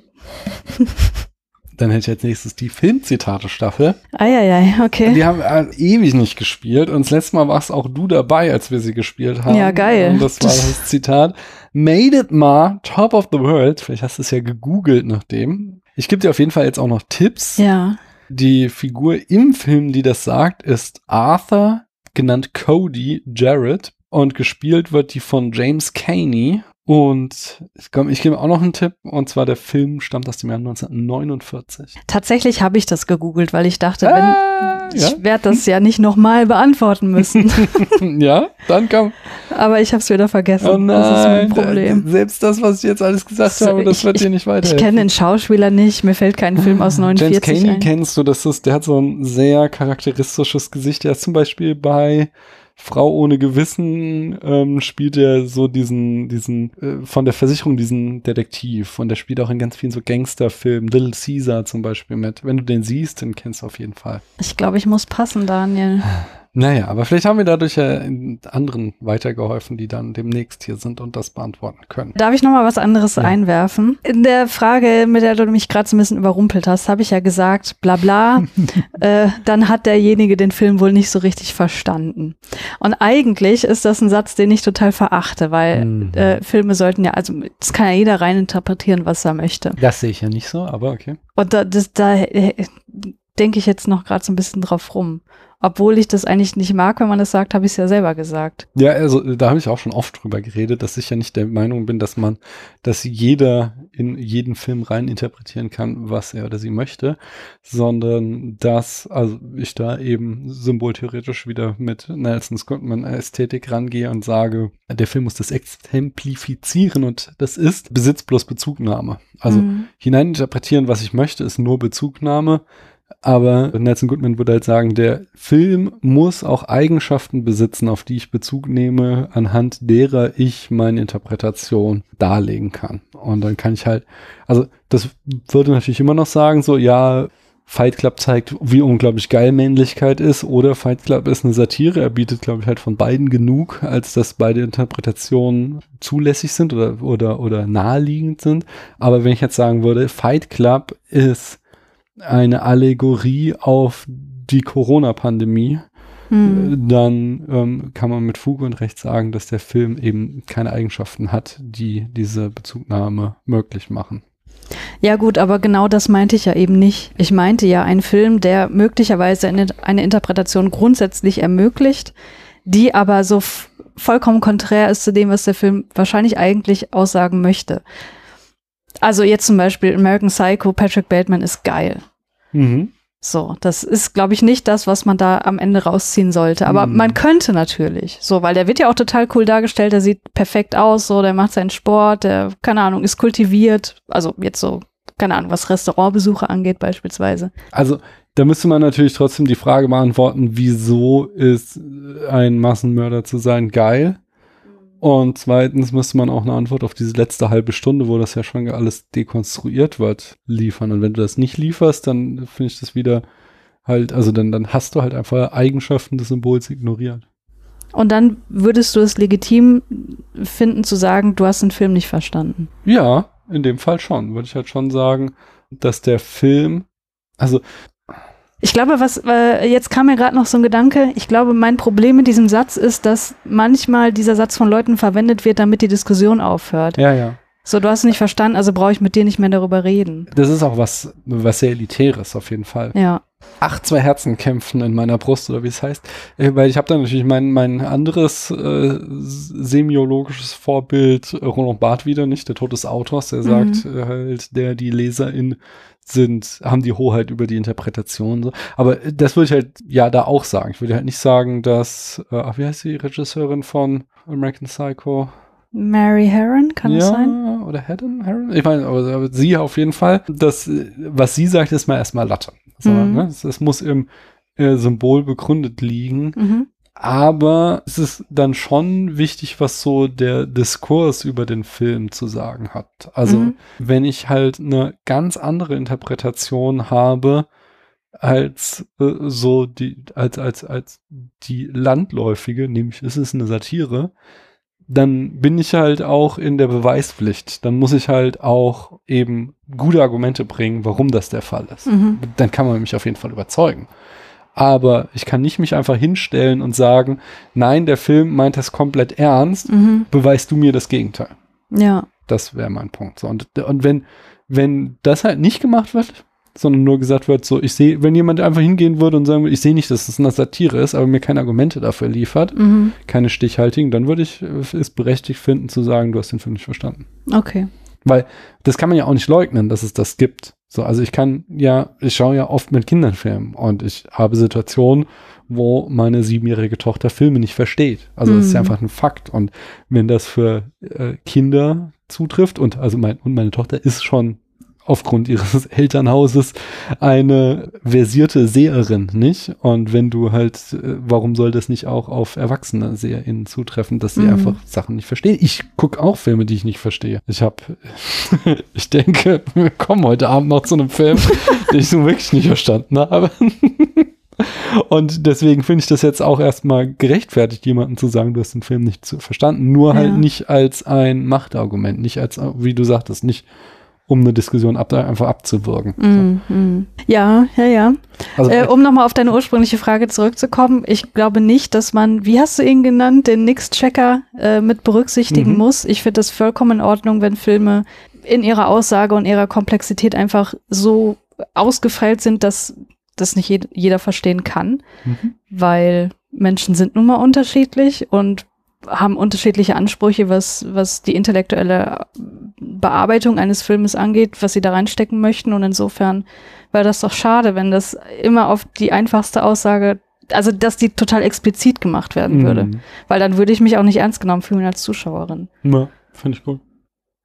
Dann hätte ich als nächstes die Filmzitate-Staffel. Eieiei, okay. Die haben wir ewig nicht gespielt und das letzte Mal warst auch du dabei, als wir sie gespielt haben. Ja, geil. Und das war das Zitat. Made it ma, top of the world. Vielleicht hast du es ja gegoogelt nach dem. Ich gebe dir auf jeden Fall jetzt auch noch Tipps. Ja. Die Figur im Film, die das sagt, ist Arthur, genannt Cody Jarrett. Und gespielt wird die von James Caney. Und ich, komm, ich gebe auch noch einen Tipp. Und zwar der Film stammt aus dem Jahr 1949. Tatsächlich habe ich das gegoogelt, weil ich dachte, wenn Ah, ja? ich werde das ja nicht nochmal beantworten müssen. *laughs* ja, dann komm. Aber ich habe es wieder vergessen. Oh nein, das ist mein Problem. selbst das, was ich jetzt alles gesagt habe, das ich- wird ich- dir nicht Ich weiterhelfen. kenne den Schauspieler nicht, mir fällt kein Film aus 49 James Caney ein. kennst du, das ist, der hat so ein sehr charakteristisches Gesicht. Der ist zum Beispiel bei Frau ohne Gewissen ähm, spielt er so diesen, diesen, äh, von der Versicherung diesen Detektiv. Und der spielt auch in ganz vielen so Gangsterfilmen, Little Caesar zum Beispiel mit. Wenn du den siehst, den kennst du auf jeden Fall. Ich glaube, ich muss passen, Daniel. *sighs* Naja, aber vielleicht haben wir dadurch ja anderen weitergeholfen, die dann demnächst hier sind und das beantworten können. Darf ich noch mal was anderes Ja. einwerfen? In der Frage, mit der du mich gerade so ein bisschen überrumpelt hast, habe ich ja gesagt, bla bla. *laughs* äh, dann hat derjenige den Film wohl nicht so richtig verstanden. Und eigentlich ist das ein Satz, den ich total verachte, weil Mhm. äh, Filme sollten ja, also das kann ja jeder rein interpretieren, was er möchte. Das sehe ich ja nicht so, aber okay. Und da, das, da äh, denke ich jetzt noch gerade so ein bisschen drauf rum. Obwohl ich das eigentlich nicht mag, wenn man das sagt, habe ich es ja selber gesagt. Ja, also da habe ich auch schon oft drüber geredet, dass ich ja nicht der Meinung bin, dass man, dass jeder in jeden Film rein interpretieren kann, was er oder sie möchte, sondern dass, also ich da eben symboltheoretisch wieder mit Nelson Goodman Ästhetik rangehe und sage, der Film muss das exemplifizieren und das ist Besitz plus Bezugnahme. Also Mhm. hineininterpretieren, was ich möchte, ist nur Bezugnahme. Aber Nelson Goodman würde halt sagen, der Film muss auch Eigenschaften besitzen, auf die ich Bezug nehme, anhand derer ich meine Interpretation darlegen kann. Und dann kann ich halt, also das würde natürlich immer noch sagen, so, ja, Fight Club zeigt, wie unglaublich geil Männlichkeit ist, oder Fight Club ist eine Satire. Er bietet, glaube ich, halt von beiden genug, als dass beide Interpretationen zulässig sind oder, oder, oder naheliegend sind. Aber wenn ich jetzt sagen würde, Fight Club ist eine Allegorie auf die Corona-Pandemie, äh, dann ähm, kann man mit Fug und Recht sagen, dass der Film eben keine Eigenschaften hat, die diese Bezugnahme möglich machen. Ja gut, aber genau das meinte ich ja eben nicht. Ich meinte ja einen Film, der möglicherweise eine, eine Interpretation grundsätzlich ermöglicht, die aber so vollkommen konträr ist zu dem, was der Film wahrscheinlich eigentlich aussagen möchte. Also jetzt zum Beispiel American Psycho, Patrick Bateman ist geil. Mhm. So, das ist, glaube ich, nicht das, was man da am Ende rausziehen sollte. Aber Mhm. man könnte natürlich. So, weil der wird ja auch total cool dargestellt, der sieht perfekt aus, so, der macht seinen Sport, der, keine Ahnung, ist kultiviert. Also jetzt so, keine Ahnung, was Restaurantbesuche angeht, beispielsweise. Also da müsste man natürlich trotzdem die Frage beantworten, wieso ist ein Massenmörder zu sein geil? Und zweitens müsste man auch eine Antwort auf diese letzte halbe Stunde, wo das ja schon alles dekonstruiert wird, liefern. Und wenn du das nicht lieferst, dann finde ich das wieder halt, also dann, dann hast du halt einfach Eigenschaften des Symbols ignoriert. Und dann würdest du es legitim finden zu sagen, du hast den Film nicht verstanden. Ja, in dem Fall schon. Würde ich halt schon sagen, dass der Film, also Ich glaube, was äh, jetzt kam mir gerade noch so ein Gedanke. Ich glaube, mein Problem mit diesem Satz ist, dass manchmal dieser Satz von Leuten verwendet wird, damit die Diskussion aufhört. ja, ja. So, du hast es nicht verstanden, also brauche ich mit dir nicht mehr darüber reden. Das ist auch was, was sehr Elitäres auf jeden Fall. Ja. Ach, zwei Herzen kämpfen in meiner Brust oder wie es heißt. Äh, Weil ich habe da natürlich mein, mein anderes äh, semiologisches Vorbild, äh, Roland Barth wieder, nicht der Tod des Autors, der Mhm. sagt äh, halt, der die LeserIn sind, haben die Hoheit über die Interpretation. So. Aber das würde ich halt ja da auch sagen. Ich würde halt nicht sagen, dass, äh, ach, wie heißt die Regisseurin von American Psycho? Mary Herron, kann ja, es sein? oder Hedden, Heron? Ich meine, aber, aber sie auf jeden Fall. Das, was sie sagt, ist mal erstmal Latte. So, Mhm. ne? es, es muss im äh, Symbol begründet liegen. Mhm. Aber es ist dann schon wichtig, was so der Diskurs über den Film zu sagen hat. Also Mhm. wenn ich halt eine ganz andere Interpretation habe, als äh, so die, als, als, als die landläufige, nämlich ist es eine Satire, dann bin ich halt auch in der Beweispflicht. Dann muss ich halt auch eben gute Argumente bringen, warum das der Fall ist. Mhm. Dann kann man mich auf jeden Fall überzeugen. Aber ich kann nicht mich einfach hinstellen und sagen, nein, der Film meint das komplett ernst, Mhm. beweist du mir das Gegenteil. Ja. Das wäre mein Punkt. So, und, und wenn, wenn das halt nicht gemacht wird, sondern nur gesagt wird, so, ich sehe, wenn jemand einfach hingehen würde und sagen würde, ich sehe nicht, dass es eine Satire ist, aber mir keine Argumente dafür liefert, Mhm. keine stichhaltigen, dann würde ich es berechtigt finden zu sagen, du hast den Film nicht verstanden. Okay. Weil das kann man ja auch nicht leugnen, dass es das gibt. So, also ich kann ja, ich schaue ja oft mit Kindern Filme und ich habe Situationen, wo meine siebenjährige Tochter Filme nicht versteht. Also das ist ja Mhm. einfach ein Fakt. Und wenn das für äh, Kinder zutrifft und also mein und meine Tochter ist schon aufgrund ihres *laughs* Elternhauses eine versierte Seherin, nicht? Und wenn du halt, äh, warum soll das nicht auch auf erwachsene SeherInnen zutreffen, dass sie Mhm. einfach Sachen nicht verstehen? Ich gucke auch Filme, die ich nicht verstehe. Ich habe, *laughs* ich denke, wir kommen heute Abend noch zu einem Film, *laughs* den ich so wirklich nicht verstanden habe. Und deswegen finde ich das jetzt auch erstmal gerechtfertigt, jemandem zu sagen, du hast den Film nicht verstanden. Nur halt Ja. nicht als ein Machtargument, nicht als, wie du sagtest, nicht um eine Diskussion ab, einfach abzuwürgen. Mhm. Mhm. Ja, ja, ja. Also, Äh, um nochmal auf deine ursprüngliche Frage zurückzukommen, ich glaube nicht, dass man, wie hast du ihn genannt, den Nix-Checker äh, mit berücksichtigen Mhm. muss. Ich finde das vollkommen in Ordnung, wenn Filme in ihrer Aussage und ihrer Komplexität einfach so ausgefeilt sind, dass das nicht jed jeder verstehen kann, Mhm. weil Menschen sind nun mal unterschiedlich und haben unterschiedliche Ansprüche, was, was die intellektuelle Bearbeitung eines Filmes angeht, was sie da reinstecken möchten. Und insofern wäre das doch schade, wenn das immer auf die einfachste Aussage, also dass die total explizit gemacht werden würde. Mhm. Weil dann würde ich mich auch nicht ernst genommen fühlen als Zuschauerin. Ja, finde ich gut.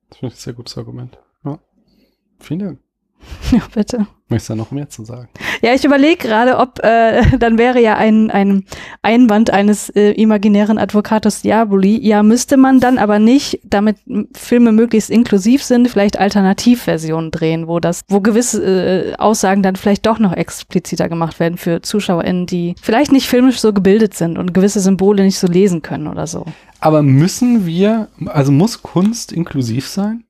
Das finde ich ein sehr gutes Argument. Ja. Vielen Dank. *laughs* Ja, bitte. Möchtest du da noch mehr zu sagen? Ja, ich überlege gerade, ob äh, *laughs* dann wäre ja ein, ein Einwand eines äh, imaginären Advocatus Diaboli, ja, müsste man dann aber nicht, damit Filme möglichst inklusiv sind, vielleicht Alternativversionen drehen, wo das, wo gewisse äh, Aussagen dann vielleicht doch noch expliziter gemacht werden für ZuschauerInnen, die vielleicht nicht filmisch so gebildet sind und gewisse Symbole nicht so lesen können oder so. Aber müssen wir, also muss Kunst inklusiv sein?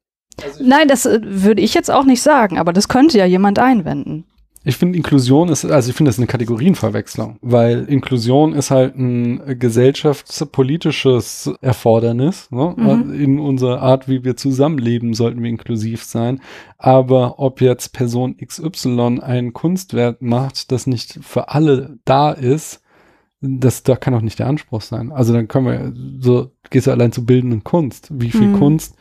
Nein, das äh, würde ich jetzt auch nicht sagen, aber das könnte ja jemand einwenden. Ich finde Inklusion ist, also ich finde das eine Kategorienverwechslung, weil Inklusion ist halt ein gesellschaftspolitisches Erfordernis. Ne? Mhm. In unserer Art, wie wir zusammenleben, sollten wir inklusiv sein. Aber ob jetzt Person XY ein Kunstwerk macht, das nicht für alle da ist, das da kann auch nicht der Anspruch sein. Also dann können wir so gehst du allein zu bildenden Kunst. Wie viel Mhm. Kunst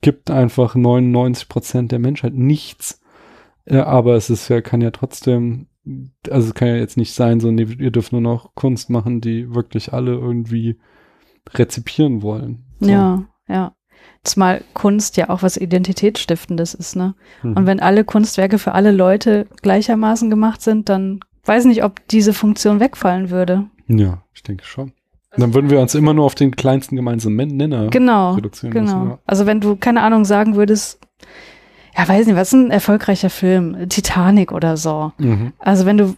gibt einfach 99 Prozent der Menschheit nichts? Ja, aber es ist ja, kann ja trotzdem, also es kann ja jetzt nicht sein, so, nee, ihr dürft nur noch Kunst machen, die wirklich alle irgendwie rezipieren wollen. So. Ja, ja. Zumal Kunst ja auch was Identitätsstiftendes ist, ne? Mhm. Und wenn alle Kunstwerke für alle Leute gleichermaßen gemacht sind, dann weiß nicht, ob diese Funktion wegfallen würde. ja, ich denke schon. Dann würden wir uns immer nur auf den kleinsten gemeinsamen Nenner Genau, reduzieren genau. müssen. Ja. Also wenn du, keine Ahnung, sagen würdest, ja, weiß nicht, was ist ein erfolgreicher Film? Titanic oder so. Mhm. Also wenn du,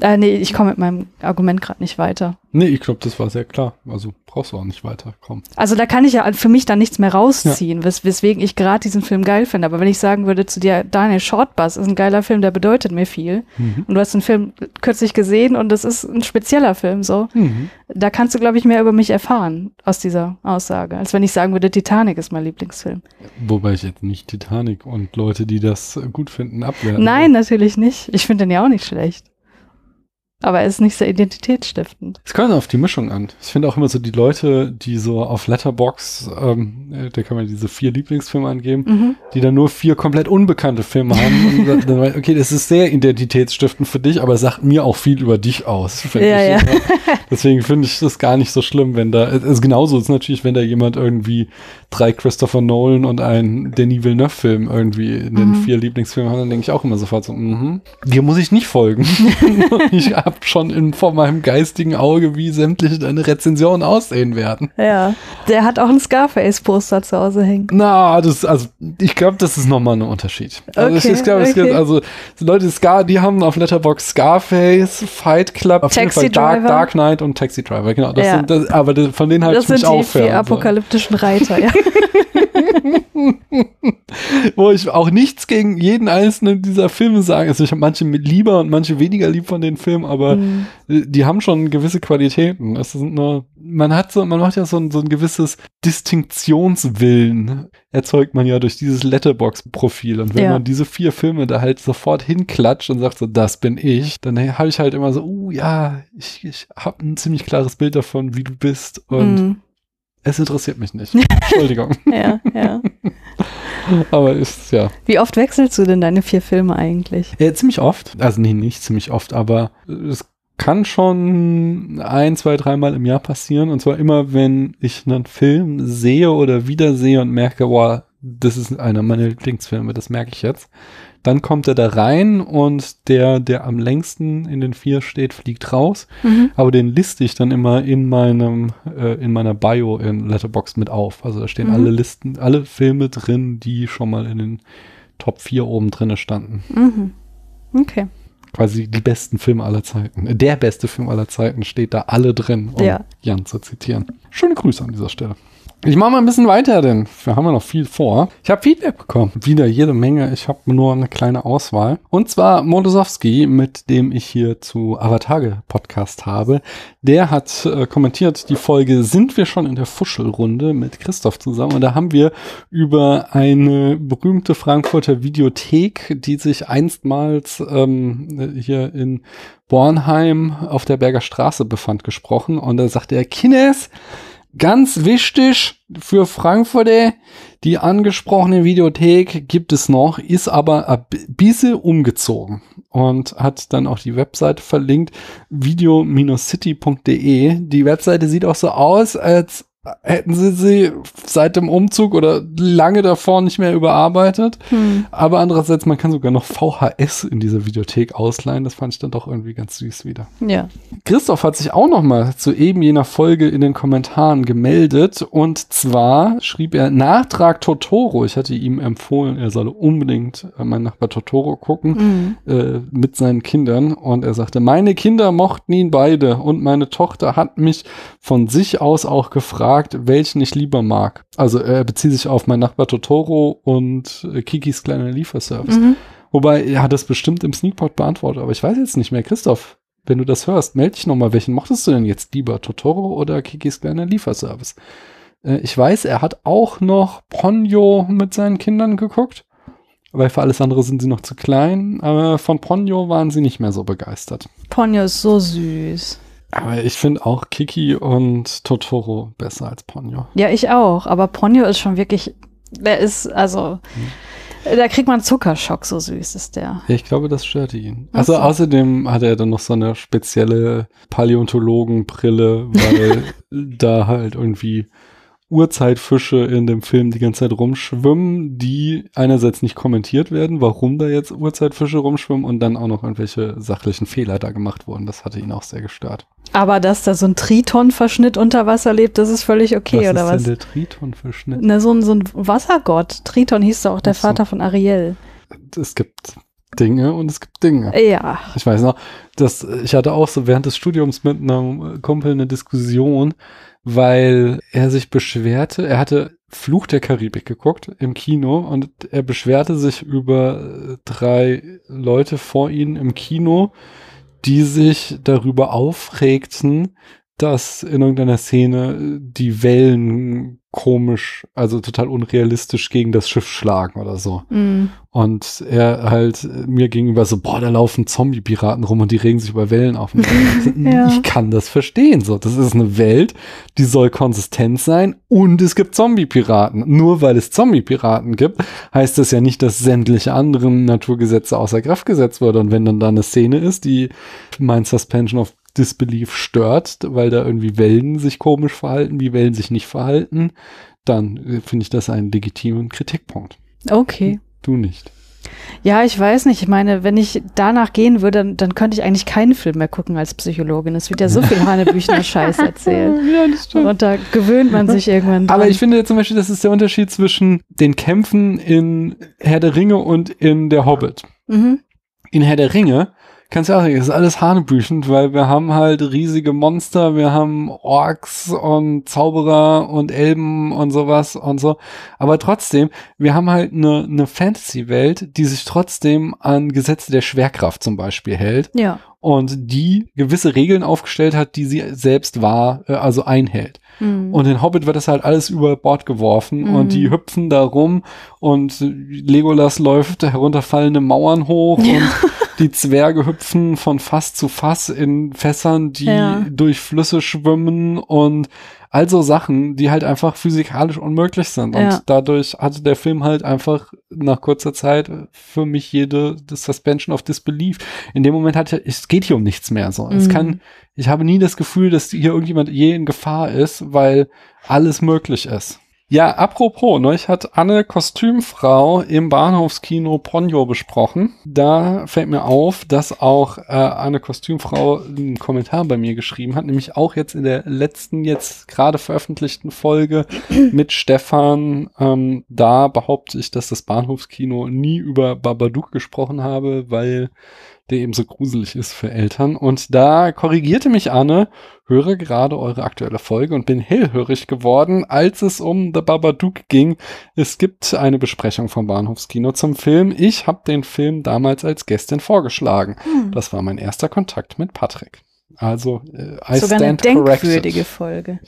äh, nee, ich komme mit meinem Argument gerade nicht weiter. Nee, ich glaube, das war sehr klar. Also brauchst du auch nicht weiterkommen. Also da kann ich ja für mich dann nichts mehr rausziehen, wes weswegen ich gerade diesen Film geil finde. Aber wenn ich sagen würde zu dir, Daniel Shortbus ist ein geiler Film, der bedeutet mir viel. Mhm. Und du hast den Film kürzlich gesehen und das ist ein spezieller Film so. Mhm. Da kannst du, glaube ich, mehr über mich erfahren aus dieser Aussage, als wenn ich sagen würde, Titanic ist mein Lieblingsfilm. Wobei ich jetzt nicht Titanic und Leute, die das gut finden, abwerten. Nein, natürlich nicht. Ich finde den ja auch nicht schlecht. Aber er ist nicht sehr identitätsstiftend. Es kommt auf die Mischung an. Ich finde auch immer so die Leute, die so auf Letterbox, ähm, äh, da kann man diese vier Lieblingsfilme angeben, Mhm. die dann nur vier komplett unbekannte Filme haben. und dann, okay, das ist sehr identitätsstiftend für dich, aber es sagt mir auch viel über dich aus. find Ja, ich. ja. *laughs* Deswegen finde ich das gar nicht so schlimm, wenn da, also genauso ist natürlich, wenn da jemand irgendwie drei Christopher Nolan und einen Denis Villeneuve-Film irgendwie in den Mhm. vier Lieblingsfilmen hat, dann denke ich auch immer sofort so, mhm, dir muss ich nicht folgen. *laughs* *laughs* ich habe habe schon in, vor meinem geistigen Auge, wie sämtliche deine Rezensionen aussehen werden. Ja. Der hat auch ein Scarface-Poster zu Hause hängen. Na, das, also, ich glaube, das ist nochmal ein Unterschied. Also, Okay, ich, glaube, es okay. gibt, also, die Leute, Scar, die haben auf Letterbox Scarface, Fight Club, auf jeden Taxi Fall Dark, Driver. Dark Knight und Taxi Driver, genau. Das Ja. sind, das, aber das, von denen Das ich mich sind die aufhören. vier apokalyptischen Reiter, ja. *laughs* *laughs* wo ich auch nichts gegen jeden einzelnen dieser Filme sage. Also ich habe manche mit lieber und manche weniger lieb von den Filmen, aber Mhm. die haben schon gewisse Qualitäten. Es sind nur, man hat so, man macht ja so ein, so ein gewisses Distinktionswillen erzeugt man ja durch dieses Letterbox-Profil. Und wenn Ja. man diese vier Filme da halt sofort hinklatscht und sagt so, das bin ich, dann habe ich halt immer so, uh, ja, ich, ich habe ein ziemlich klares Bild davon, wie du bist und Mhm. Es interessiert mich nicht. *laughs* Entschuldigung. Ja, ja. *laughs* Aber ist, ja, Wie oft wechselst du denn deine vier Filme eigentlich? Ja, ziemlich oft. Also nee, nicht ziemlich oft, aber es kann schon ein, zwei, dreimal im Jahr passieren. Und zwar immer, wenn ich einen Film sehe oder wiedersehe und merke, wow, das ist einer meiner Lieblingsfilme, das merke ich jetzt. Dann kommt er da rein und der, der am längsten in den vier steht, fliegt raus. Mhm. Aber den liste ich dann immer in meinem, äh, in meiner Bio in Letterboxd mit auf. Also da stehen Mhm. alle Listen, alle Filme drin, die schon mal in den Top 4 oben drinne standen Mhm. Okay. quasi die besten Filme aller Zeiten. Der beste Film aller Zeiten steht da alle drin, um Ja. Jan zu zitieren. Schöne Grüße an dieser Stelle. Ich mache mal ein bisschen weiter, denn wir haben ja noch viel vor. Ich habe Feedback bekommen. Wieder jede Menge. Ich habe nur eine kleine Auswahl. Und zwar Molosowski, mit dem ich hier zu Avatage Podcast habe. Der hat äh, kommentiert die Folge Sind wir schon in der Fuschelrunde mit Christoph zusammen. Und da haben wir über eine berühmte Frankfurter Videothek, die sich einstmals ähm, hier in Bornheim auf der Berger Straße befand, gesprochen. Und da sagte er, Kines, Ganz wichtig für Frankfurter, die angesprochene Videothek gibt es noch, ist aber ein bi- bisschen umgezogen und hat dann auch die Webseite verlinkt, video-city.de. Die Webseite sieht auch so aus, als hätten sie sie seit dem Umzug oder lange davor nicht mehr überarbeitet. Hm. Aber andererseits, man kann sogar noch VHS in dieser Videothek ausleihen. Das fand ich dann doch irgendwie ganz süß wieder. Ja. Christoph hat sich auch noch mal zu eben jener Folge in den Kommentaren gemeldet und zwar schrieb er Nachtrag Totoro. Ich hatte ihm empfohlen, er solle unbedingt äh, mein Nachbar Totoro gucken Mhm. äh, mit seinen Kindern und er sagte, meine Kinder mochten ihn beide und meine Tochter hat mich von sich aus auch gefragt, welchen ich lieber mag. Also er bezieht sich auf mein Nachbar Totoro und äh, Kikis kleiner Lieferservice. Mhm. Wobei, er hat das bestimmt im Sneakpot beantwortet, aber ich weiß jetzt nicht mehr. Christoph, wenn du das hörst, melde dich nochmal. Welchen mochtest du denn jetzt lieber? Totoro oder Kikis kleiner Lieferservice? Äh, ich weiß, er hat auch noch Ponyo mit seinen Kindern geguckt. Weil für alles andere sind sie noch zu klein. Aber von Ponyo waren sie nicht mehr so begeistert. Ponyo ist so süß. Aber ich finde auch Kiki und Totoro besser als Ponyo. Ja, ich auch. Aber Ponyo ist schon wirklich, der ist, also, da kriegt man Zuckerschock, so süß ist der. Ja, ich glaube, das störte ihn. Also so. außerdem hatte er dann noch so eine spezielle Paläontologenbrille, weil *laughs* da halt irgendwie Urzeitfische in dem Film die ganze Zeit rumschwimmen, die einerseits nicht kommentiert werden, warum da jetzt Urzeitfische rumschwimmen und dann auch noch irgendwelche sachlichen Fehler da gemacht wurden. Das hatte ihn auch sehr gestört. Aber dass da so ein Triton-Verschnitt unter Wasser lebt, das ist völlig okay, was oder ist was? denn der Tritonverschnitt? Na, so, ein, so ein Wassergott. Triton hieß doch auch der so. Vater von Ariel. Es gibt Dinge und es gibt Dinge. Ja. Ich weiß noch, dass ich hatte auch so während des Studiums mit einem Kumpel eine Diskussion, weil er sich beschwerte, er hatte Fluch der Karibik geguckt im Kino und er beschwerte sich über äh, drei Leute vor ihnen im Kino, die sich darüber aufregten, dass in irgendeiner Szene die Wellen komisch, also total unrealistisch gegen das Schiff schlagen oder so. Mm. Und er halt mir gegenüber so, boah, da laufen Zombie-Piraten rum und die regen sich über Wellen auf. Und *laughs* Ja. Ich kann das verstehen. So, das ist eine Welt, die soll konsistent sein und es gibt Zombie-Piraten. Nur weil es Zombie-Piraten gibt, heißt das ja nicht, dass sämtliche anderen Naturgesetze außer Kraft gesetzt wurden. Und wenn dann da eine Szene ist, die mein Suspension of Disbelief stört, weil da irgendwie Wellen sich komisch verhalten, wie Wellen sich nicht verhalten, dann äh, finde ich das einen legitimen Kritikpunkt. Okay. Du nicht. Ja, ich weiß nicht. Ich meine, wenn ich danach gehen würde, dann, dann könnte ich eigentlich keinen Film mehr gucken als Psychologin. Es wird ja so viel *laughs* Hanebüchner-Scheiß erzählt. Ja, das stimmt. Und da gewöhnt man sich irgendwann dran. Aber ich finde zum Beispiel, das ist der Unterschied zwischen den Kämpfen in Herr der Ringe und in der Hobbit. mhm. In Herr der Ringe kannst du auch sagen, ist alles hanebüchend, weil wir haben halt riesige Monster, wir haben Orks und Zauberer und Elben und sowas und so. Aber trotzdem, wir haben halt eine, eine Fantasy-Welt, die sich trotzdem an Gesetze der Schwerkraft zum Beispiel hält Ja. und die gewisse Regeln aufgestellt hat, die sie selbst war, äh, also einhält. Mhm. Und in Hobbit wird das halt alles über Bord geworfen Mhm. und die hüpfen da rum und Legolas läuft herunterfallende Mauern hoch Ja. und *laughs* die Zwerge hüpfen von Fass zu Fass in Fässern, die Ja. durch Flüsse schwimmen und also Sachen, die halt einfach physikalisch unmöglich sind. Ja. Und dadurch hatte der Film halt einfach nach kurzer Zeit für mich jede Suspension of Disbelief. In dem Moment hatte ich, es geht hier um nichts mehr. So, es Mhm. kann, ich habe nie das Gefühl, dass hier irgendjemand je in Gefahr ist, weil alles möglich ist. Ja, apropos, neulich hat Anne Kostümfrau im Bahnhofskino Ponyo besprochen. Da fällt mir auf, dass auch äh, Anne Kostümfrau einen Kommentar bei mir geschrieben hat, nämlich auch jetzt in der letzten, jetzt gerade veröffentlichten Folge *clears throat* mit Stefan. Ähm, da behaupte ich, dass das Bahnhofskino nie über Babadook gesprochen habe, weil der eben so gruselig ist für Eltern. Und da korrigierte mich Anne, höre gerade eure aktuelle Folge und bin hellhörig geworden, als es um The Babadook ging. Es gibt eine Besprechung vom Bahnhofskino zum Film. Ich habe den Film damals als Gästin vorgeschlagen. Hm. Das war mein erster Kontakt mit Patrick. Also, äh, I Sogar eine stand corrected. denkwürdige Folge.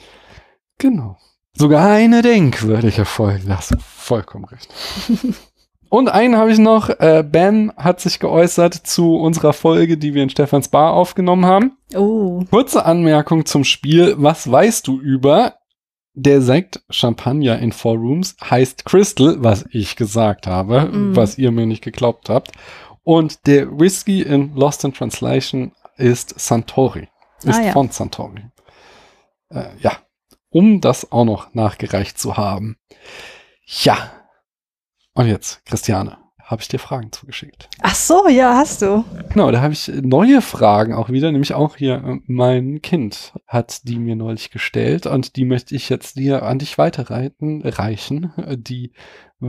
Genau. Sogar eine denkwürdige Folge. Das ist vollkommen recht. *laughs* Und einen habe ich noch. Äh, ben hat sich geäußert zu unserer Folge, die wir in Stefans Bar aufgenommen haben. Oh. Kurze Anmerkung zum Spiel. Was weißt du über? Der Sekt Champagner in Four Rooms heißt Crystal, was ich gesagt habe, Mm. was ihr mir nicht geglaubt habt. Und der Whisky in Lost in Translation ist Santori. Ist Ah, ja. von Santori. Äh, ja, um das auch noch nachgereicht zu haben. Ja. Und jetzt, Christiane, habe ich dir Fragen zugeschickt. Ach so, ja, hast du. Genau, da habe ich neue Fragen auch wieder, nämlich auch hier äh, mein Kind hat die mir neulich gestellt und die möchte ich jetzt dir an dich weiterreiten, reichen. Äh, Die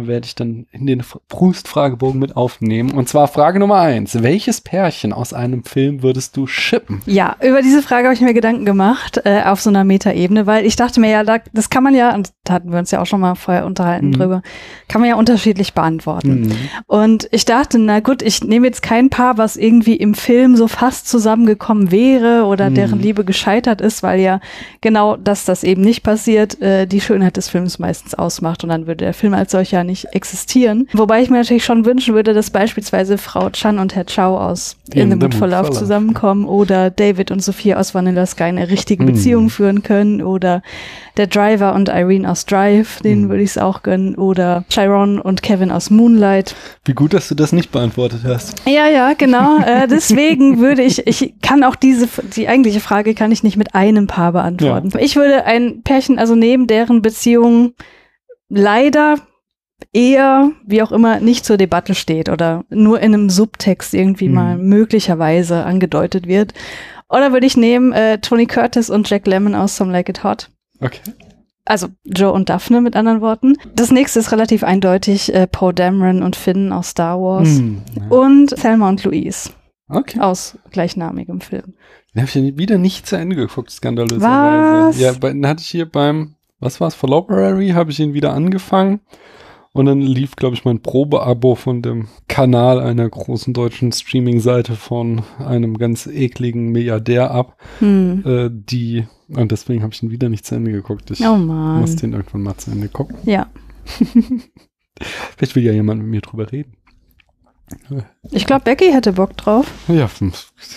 werde ich dann in den Proust-Fragebogen mit aufnehmen. Und zwar Frage Nummer eins. Welches Pärchen aus einem Film würdest du shippen? Ja, über diese Frage habe ich mir Gedanken gemacht, äh, auf so einer Metaebene, weil ich dachte mir ja, da, das kann man ja, und da hatten wir uns ja auch schon mal vorher unterhalten Mhm. drüber, kann man ja unterschiedlich beantworten. Hm. Und ich dachte, na gut, ich nehme jetzt kein Paar, was irgendwie im Film so fast zusammengekommen wäre oder Mhm. deren Liebe gescheitert ist, weil ja genau, dass das eben nicht passiert, äh, die Schönheit des Films meistens ausmacht und dann würde der Film als solcher nicht existieren. Wobei ich mir natürlich schon wünschen würde, dass beispielsweise Frau Chan und Herr Chow aus In, the Mood for Love zusammenkommen oder David und Sophia aus Vanilla Sky eine richtige Mhm. Beziehung führen können oder der Driver und Irene aus Drive, denen Mhm. würde ich es auch gönnen oder Chiron und Kevin aus Moonlight. Wie gut, dass du das nicht beantwortet hast. Ja, ja, genau. Äh, *laughs* deswegen würde ich, ich kann auch diese, die eigentliche Frage kann ich nicht mit einem Paar beantworten. Ich würde ein Pärchen also nehmen, deren Beziehung leider eher, wie auch immer, nicht zur Debatte steht oder nur in einem Subtext irgendwie Mhm. mal möglicherweise angedeutet wird. Oder würde ich nehmen äh, Tony Curtis und Jack Lemmon aus Some Like It Hot. Okay. Also Joe und Daphne mit anderen Worten. Das nächste ist relativ eindeutig äh, Poe Dameron und Finn aus Star Wars. Hm, ja. Und Thelma und Louise Okay. aus gleichnamigem Film. Den habe ich ja wieder nicht zu Ende geguckt, skandalöserweise. Was? Ja, den hatte ich hier beim, was war's, For Library, habe ich ihn wieder angefangen. Und dann lief, glaube ich, mein Probeabo von dem Kanal einer großen deutschen Streaming-Seite von einem ganz ekligen Milliardär ab, Hm. äh, die, und deswegen habe ich ihn wieder nicht zu Ende geguckt. Ich Oh muss den irgendwann mal zu Ende gucken. Ja. *laughs* Vielleicht will ja jemand mit mir drüber reden. Ich glaube, Becky hätte Bock drauf. Ja,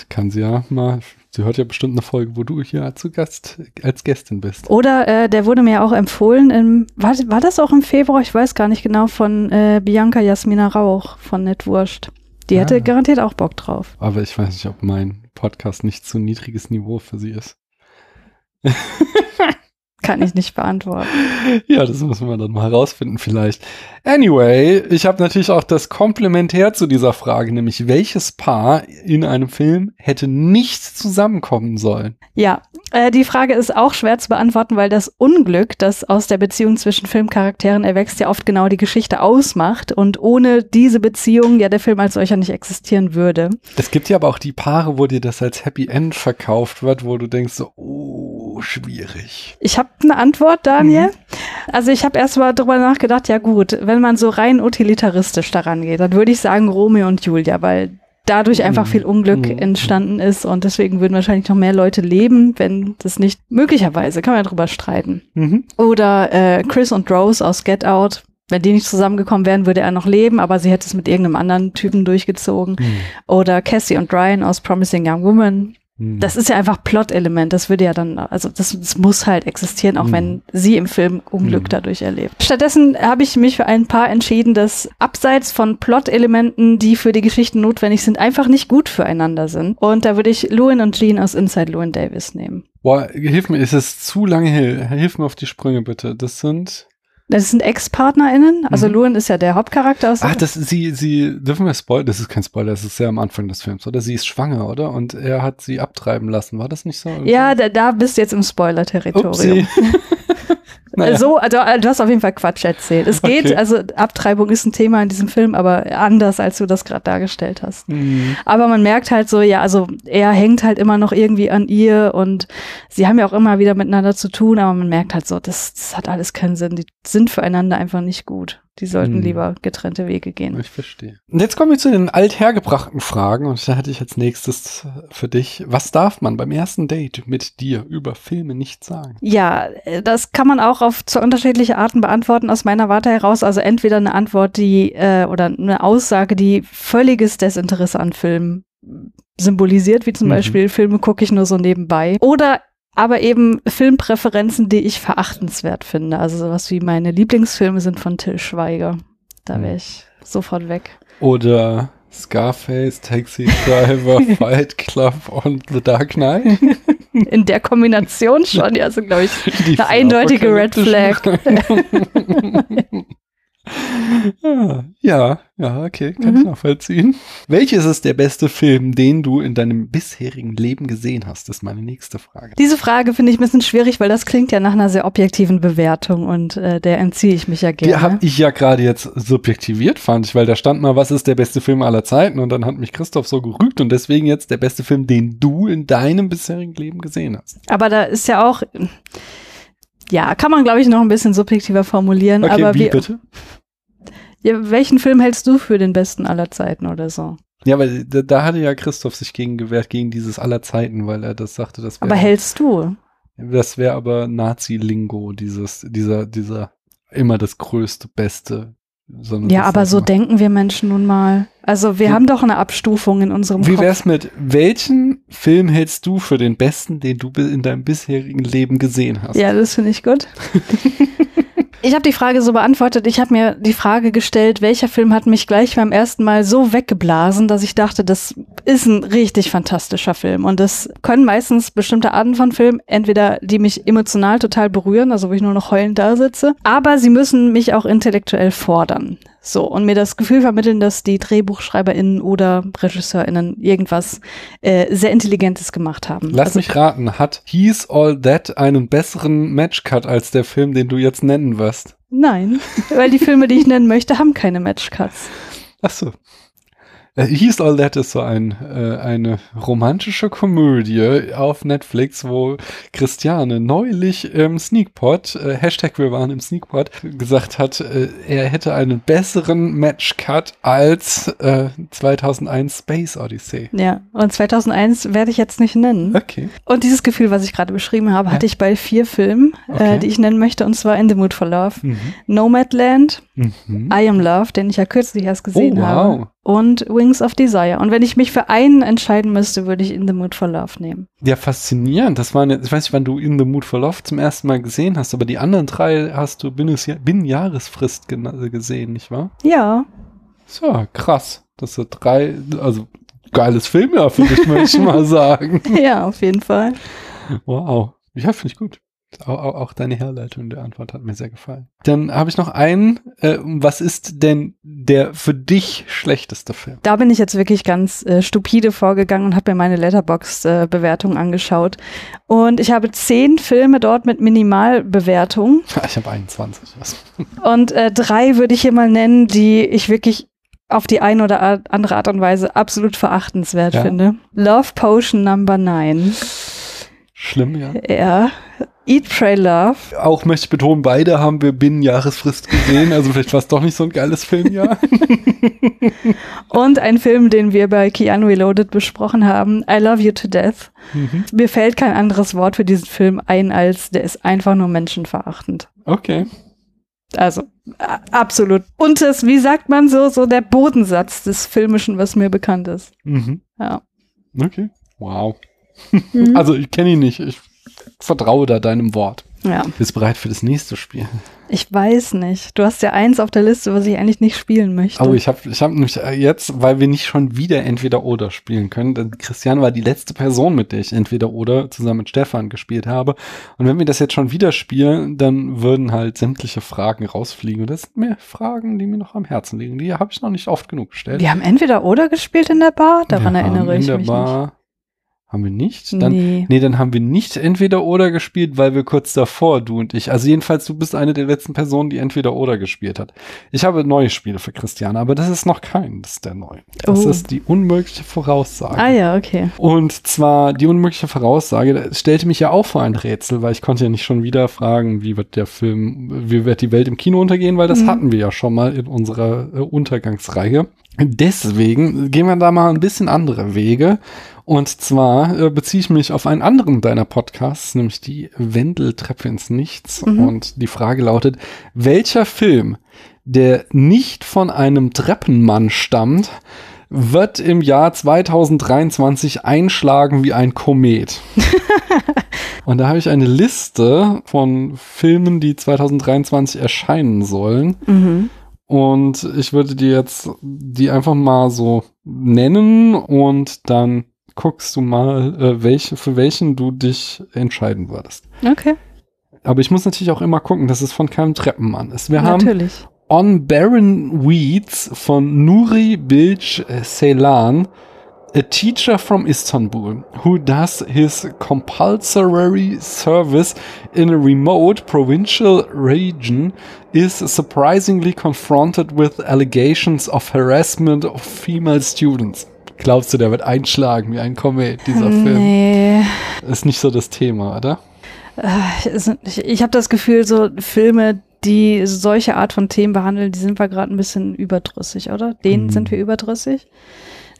kann sie ja mal. Sie hört ja bestimmt eine Folge, wo du hier zu Gast, als Gästin bist. Oder äh, der wurde mir ja auch empfohlen, im, war, war das auch im Februar? Ich weiß gar nicht genau, von äh, Bianca Jasmina Rauch von Netwurscht. Die hätte Ah. garantiert auch Bock drauf. Aber ich weiß nicht, ob mein Podcast nicht zu niedriges Niveau für sie ist. *laughs* Kann ich nicht beantworten. *laughs* Ja, das müssen wir dann mal herausfinden vielleicht. Anyway, ich habe natürlich auch das Komplementär zu dieser Frage, nämlich welches Paar in einem Film hätte nicht zusammenkommen sollen? Ja, äh, die Frage ist auch schwer zu beantworten, weil das Unglück, das aus der Beziehung zwischen Filmcharakteren erwächst, ja oft genau die Geschichte ausmacht und ohne diese Beziehung ja der Film als solcher nicht existieren würde. Es gibt ja aber auch die Paare, wo dir das als Happy End verkauft wird, wo du denkst so, oh, schwierig. Ich habe eine Antwort, Daniel. Mhm. Also ich habe erst mal drüber nachgedacht, ja gut, wenn man so rein utilitaristisch daran geht, dann würde ich sagen Romeo und Julia, weil dadurch einfach mhm. viel Unglück mhm. entstanden ist und deswegen würden wahrscheinlich noch mehr Leute leben, wenn das nicht möglicherweise, kann man ja drüber streiten. Mhm. Oder äh, Chris und Rose aus Get Out, wenn die nicht zusammengekommen wären, würde er noch leben, aber sie hätte es mit irgendeinem anderen Typen durchgezogen. Mhm. Oder Cassie und Ryan aus Promising Young Woman. Das ist ja einfach Plot-Element. Das würde ja dann, also das, das muss halt existieren, auch mhm. wenn sie im Film Unglück mhm. dadurch erlebt. Stattdessen habe ich mich für ein paar entschieden, das abseits von Plot-Elementen, die für die Geschichten notwendig sind, einfach nicht gut füreinander sind. Und da würde ich Lewin und Jean aus Inside Lewin Davis nehmen. Boah, hilf mir, ist es zu lange her. Hilf mir auf die Sprünge bitte. Das sind das sind Ex-PartnerInnen. Also mhm. Luan ist ja der Hauptcharakter aus. Ach, das sie, sie, dürfen wir spoilern? Das ist kein Spoiler, das ist sehr am Anfang des Films, oder? Sie ist schwanger, oder? Und er hat sie abtreiben lassen. War das nicht so? Ja, da, da bist du jetzt im Spoiler-Territorium. *laughs* Naja. So, also du hast auf jeden Fall Quatsch erzählt. Es geht, okay. also Abtreibung ist ein Thema in diesem Film, aber anders, als du das gerade dargestellt hast. Mhm. Aber man merkt halt so, ja, also er hängt halt immer noch irgendwie an ihr und sie haben ja auch immer wieder miteinander zu tun, aber man merkt halt so, das, das hat alles keinen Sinn. Die sind füreinander einfach nicht gut. Die sollten hm. lieber getrennte Wege gehen. Ich verstehe. Und jetzt kommen wir zu den althergebrachten Fragen und da hatte ich als nächstes für dich. Was darf man beim ersten Date mit dir über Filme nicht sagen? Ja, das kann man auch auf zwei unterschiedliche Arten beantworten aus meiner Warte heraus. Also entweder eine Antwort, die äh, oder eine Aussage, die völliges Desinteresse an Filmen symbolisiert, wie zum mhm. Beispiel Filme gucke ich nur so nebenbei. Oder aber eben Filmpräferenzen, die ich verachtenswert finde. Also sowas wie meine Lieblingsfilme sind von Till Schweiger. Da hm. wäre ich sofort weg. Oder Scarface, Taxi Driver, *laughs* Fight Club und The Dark Knight. *laughs* In der Kombination schon, ja, so glaube ich Die eine eindeutige Red Flag. *laughs* ja, ja, okay, kann mhm. ich nachvollziehen. Welches ist der beste Film, den du in deinem bisherigen Leben gesehen hast, ist meine nächste Frage. Diese Frage finde ich ein bisschen schwierig, weil das klingt ja nach einer sehr objektiven Bewertung und äh, der entziehe ich mich ja gerne. Die habe ich ja gerade jetzt subjektiviert, fand ich, weil da stand mal, was ist der beste Film aller Zeiten und dann hat mich Christoph so gerügt und deswegen jetzt der beste Film, den du in deinem bisherigen Leben gesehen hast. Aber da ist ja auch ja, kann man, glaube ich, noch ein bisschen subjektiver formulieren. Okay, aber wie, wie bitte? Ja, welchen Film hältst du für den besten aller Zeiten oder so? Ja, weil da, da hatte ja Christoph sich gegen gewehrt, gegen dieses aller Zeiten, weil er das sagte, das wäre. Aber hältst du? Das wäre aber Nazi-Lingo, dieses, dieser, dieser immer das größte, beste. Ja, aber so denken wir Menschen nun mal. Also wir ja. haben doch eine Abstufung in unserem Wie wär's mit, welchen Film hältst du für den besten, den du in deinem bisherigen Leben gesehen hast? Ja, das finde ich gut. *laughs* Ich habe die Frage so beantwortet. Ich habe mir die Frage gestellt, welcher Film hat mich gleich beim ersten Mal so weggeblasen, dass ich dachte, das ist ein richtig fantastischer Film. Und das können meistens bestimmte Arten von Filmen, entweder die mich emotional total berühren, also wo ich nur noch heulend da sitze, aber sie müssen mich auch intellektuell fordern. So, und mir das Gefühl vermitteln, dass die DrehbuchschreiberInnen oder RegisseurInnen irgendwas äh, sehr Intelligentes gemacht haben. Lass also, mich raten, hat He's All That einen besseren Matchcut als der Film, den du jetzt nennen wirst? Nein, weil die Filme, die ich nennen möchte, haben keine Matchcuts. Ach so. Äh, He's All That ist so ein, äh, eine romantische Komödie auf Netflix, wo Christiane neulich im Sneakpot, äh, Hashtag wir waren im Sneakpot, gesagt hat, äh, er hätte einen besseren Matchcut als äh, 2001 Space Odyssey. Ja, und 2001 werde ich jetzt nicht nennen. Okay. Und dieses Gefühl, was ich gerade beschrieben habe, hatte ich bei vier Filmen, äh, okay. äh, die ich nennen möchte, und zwar In the Mood for Love, mhm. Nomadland, mhm. I Am Love, den ich ja kürzlich erst gesehen oh, wow. habe und Wings of Desire. Und wenn ich mich für einen entscheiden müsste, würde ich In the Mood for Love nehmen. Ja, faszinierend. Das war eine, ich weiß nicht, wann du In the Mood for Love zum ersten Mal gesehen hast, aber die anderen drei hast du binnen, binnen Jahresfrist gesehen, nicht wahr? Ja. So, krass. Das sind drei, also geiles Filmjahr für dich, möchte ich *laughs* mal sagen. Ja, auf jeden Fall. Wow. Ja, finde ich gut. Auch, auch, auch deine Herleitung der Antwort hat mir sehr gefallen. Dann habe ich noch einen. Äh, was ist denn der für dich schlechteste Film? Da bin ich jetzt wirklich ganz äh, stupide vorgegangen und habe mir meine Letterbox-Bewertung angeschaut. Und ich habe zehn Filme dort mit Minimalbewertung. *laughs* Ich habe 21. Was? Und äh, drei würde ich hier mal nennen, die ich wirklich auf die eine oder andere Art und Weise absolut verachtenswert Ja. finde. Love Potion Number 9. Schlimm, ja. Ja. Eat, Pray, Love. Auch möchte ich betonen, beide haben wir binnen Jahresfrist gesehen. Also vielleicht war es doch nicht so ein geiles Filmjahr. *laughs* Und ein Film, den wir bei Keanu Reloaded besprochen haben, I Love You to Death. Mhm. Mir fällt kein anderes Wort für diesen Film ein, als der ist einfach nur menschenverachtend. Okay. Also absolut. Und das, wie sagt man so, so der Bodensatz des Filmischen, was mir bekannt ist. Mhm. Ja. Okay. Wow. Mhm. Also ich kenne ihn nicht. Ich vertraue da deinem Wort. Ja. Bist bereit für das nächste Spiel? Ich weiß nicht. Du hast ja eins auf der Liste, was ich eigentlich nicht spielen möchte. Oh, ich habe ich hab nämlich äh, jetzt, weil wir nicht schon wieder entweder oder spielen können. Denn Christian war die letzte Person, mit der ich entweder oder zusammen mit Stefan gespielt habe. Und wenn wir das jetzt schon wieder spielen, dann würden halt sämtliche Fragen rausfliegen. Und das sind mehr Fragen, die mir noch am Herzen liegen. Die habe ich noch nicht oft genug gestellt. Wir haben entweder oder gespielt in der Bar, daran Wir erinnere ich in der mich Bar, Haben wir nicht? Dann, nee. Nee, dann haben wir nicht entweder oder gespielt, weil wir kurz davor, du und ich. Also jedenfalls, du bist eine der letzten Personen, die entweder oder gespielt hat. Ich habe neue Spiele für Christiane, aber das ist noch kein, das ist der neue. Das Oh. ist die unmögliche Voraussage. Ah ja, okay. Und zwar die unmögliche Voraussage, das stellte mich ja auch vor ein Rätsel, weil ich konnte ja nicht schon wieder fragen, wie wird der Film, wie wird die Welt im Kino untergehen, weil das Mhm. hatten wir ja schon mal in unserer äh, Untergangsreihe. Deswegen gehen wir da mal ein bisschen andere Wege. Und zwar äh, beziehe ich mich auf einen anderen deiner Podcasts, nämlich die Wendeltreppe ins Nichts. Mhm. Und die Frage lautet, welcher Film, der nicht von einem Treppenmann stammt, wird im Jahr 2023 einschlagen wie ein Komet. *laughs* Und da habe ich eine Liste von Filmen, die 2023 erscheinen sollen. Mhm. Und ich würde dir jetzt die einfach mal so nennen und dann guckst du mal, äh, welche, für welchen du dich entscheiden würdest. Okay, Aber ich muss natürlich auch immer gucken, dass es von keinem Treppenmann ist. Wir haben natürlich. On Barren Weeds von Nuri Bilge Ceylan, a teacher from Istanbul who does his compulsory service in a remote provincial region is surprisingly confronted with allegations of harassment of female students. Glaubst du, der wird einschlagen wie ein Komet, dieser Film? Nee. Ist nicht so das Thema, oder? Äh, Ich, habe das Gefühl, so Filme, die solche Art von Themen behandeln, die sind wir gerade ein bisschen überdrüssig, oder? Den Mhm. sind wir überdrüssig?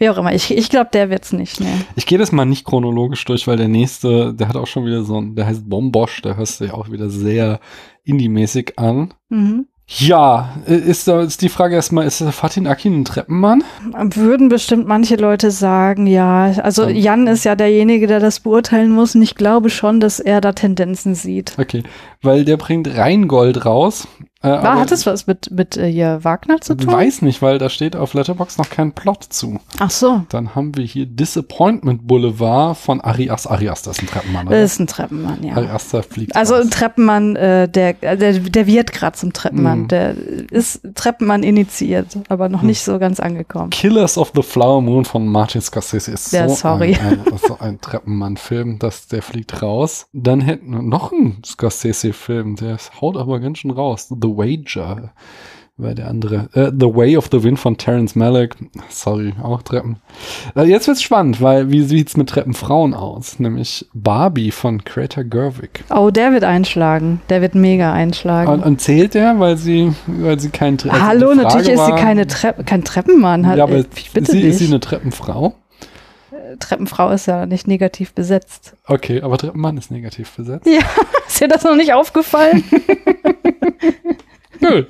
Wie auch immer. Ich, ich glaube, der wird's nicht. Nee. Ich gehe das mal nicht chronologisch durch, weil der nächste, der hat auch schon wieder so ein, der heißt Bombosch, der hörst du ja auch wieder sehr indie-mäßig an. Mhm. Ja, äh, ist, da- ist die Frage erstmal, ist Fatin Akin ein Treppenmann? Würden bestimmt manche Leute sagen, ja. Also Ähm. Jan ist ja derjenige, der das beurteilen muss und ich glaube schon, dass er da Tendenzen sieht. Okay, weil der bringt Rheingold raus. Äh, War, hat es was mit, mit äh, hier Wagner zu tun? Weiß nicht, weil da steht auf Letterbox noch kein Plot zu. Ach so, Dann haben wir hier Disappointment Boulevard von Arias. Arias, das ist ein Treppenmann, oder? das ist ein Treppenmann, ja. Arias, der fliegt Also raus. ein Treppenmann, äh, der, äh, der, der wird gerade zum Treppenmann. Mhm. Der ist Treppenmann initiiert, aber noch Mhm. nicht so ganz angekommen. Killers of the Flower Moon von Martin Scorsese ist Ja, so, sorry. Ein, ein, so ein Treppenmann-Film, dass der fliegt raus. Dann hätten wir noch einen Scorsese-Film, der haut aber ganz schön raus. The Wager war der andere. Äh, the Way of the Wind von Terrence Malick. Sorry, auch Treppen. Äh, jetzt wird's spannend, weil wie sieht's mit Treppenfrauen aus? Nämlich Barbie von Greta Gerwig. Oh, der wird einschlagen. Der wird mega einschlagen. Und, und zählt der, weil sie, weil sie kein Tre- also Hallo, natürlich ist sie war- keine Treppe, kein Treppenmann. Hat, Ja, aber bitte sie, ist sie eine Treppenfrau? Treppenfrau ist ja nicht negativ besetzt. Okay, aber Treppenmann ist negativ besetzt. Ja, *laughs* ist dir das noch nicht aufgefallen? *laughs* Gut.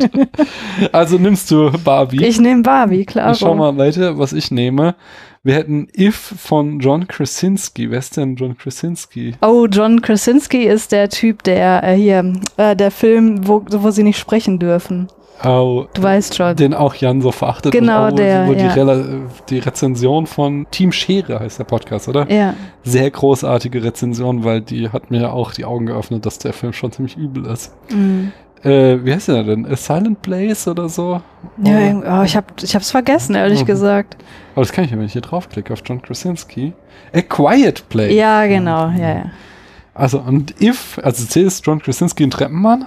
Also nimmst du Barbie. Ich nehme Barbie, klar. Ich schau mal weiter, was ich nehme. Wir hätten If von John Krasinski. Wer ist denn John Krasinski? Oh, John Krasinski ist der Typ, der äh, hier, äh, der Film, wo, wo sie nicht sprechen dürfen. Oh, Du weißt schon. den auch Jan so verachtet. Genau, der, wo die, ja. Rela- die Rezension von Team Schere heißt der Podcast, oder? Ja. Sehr großartige Rezension, weil die hat mir auch die Augen geöffnet, dass der Film schon ziemlich übel ist. Mhm. Äh, wie heißt der denn? A Silent Place oder so? Ja, Oh. oh, ich habe ich hab's vergessen, ehrlich Mhm. gesagt. Aber das kann ich ja, wenn ich hier draufklicke auf John Krasinski. A Quiet Place. Ja, genau, ja, ja. Also, und if, also C ist John Krasinski ein Treppenmann.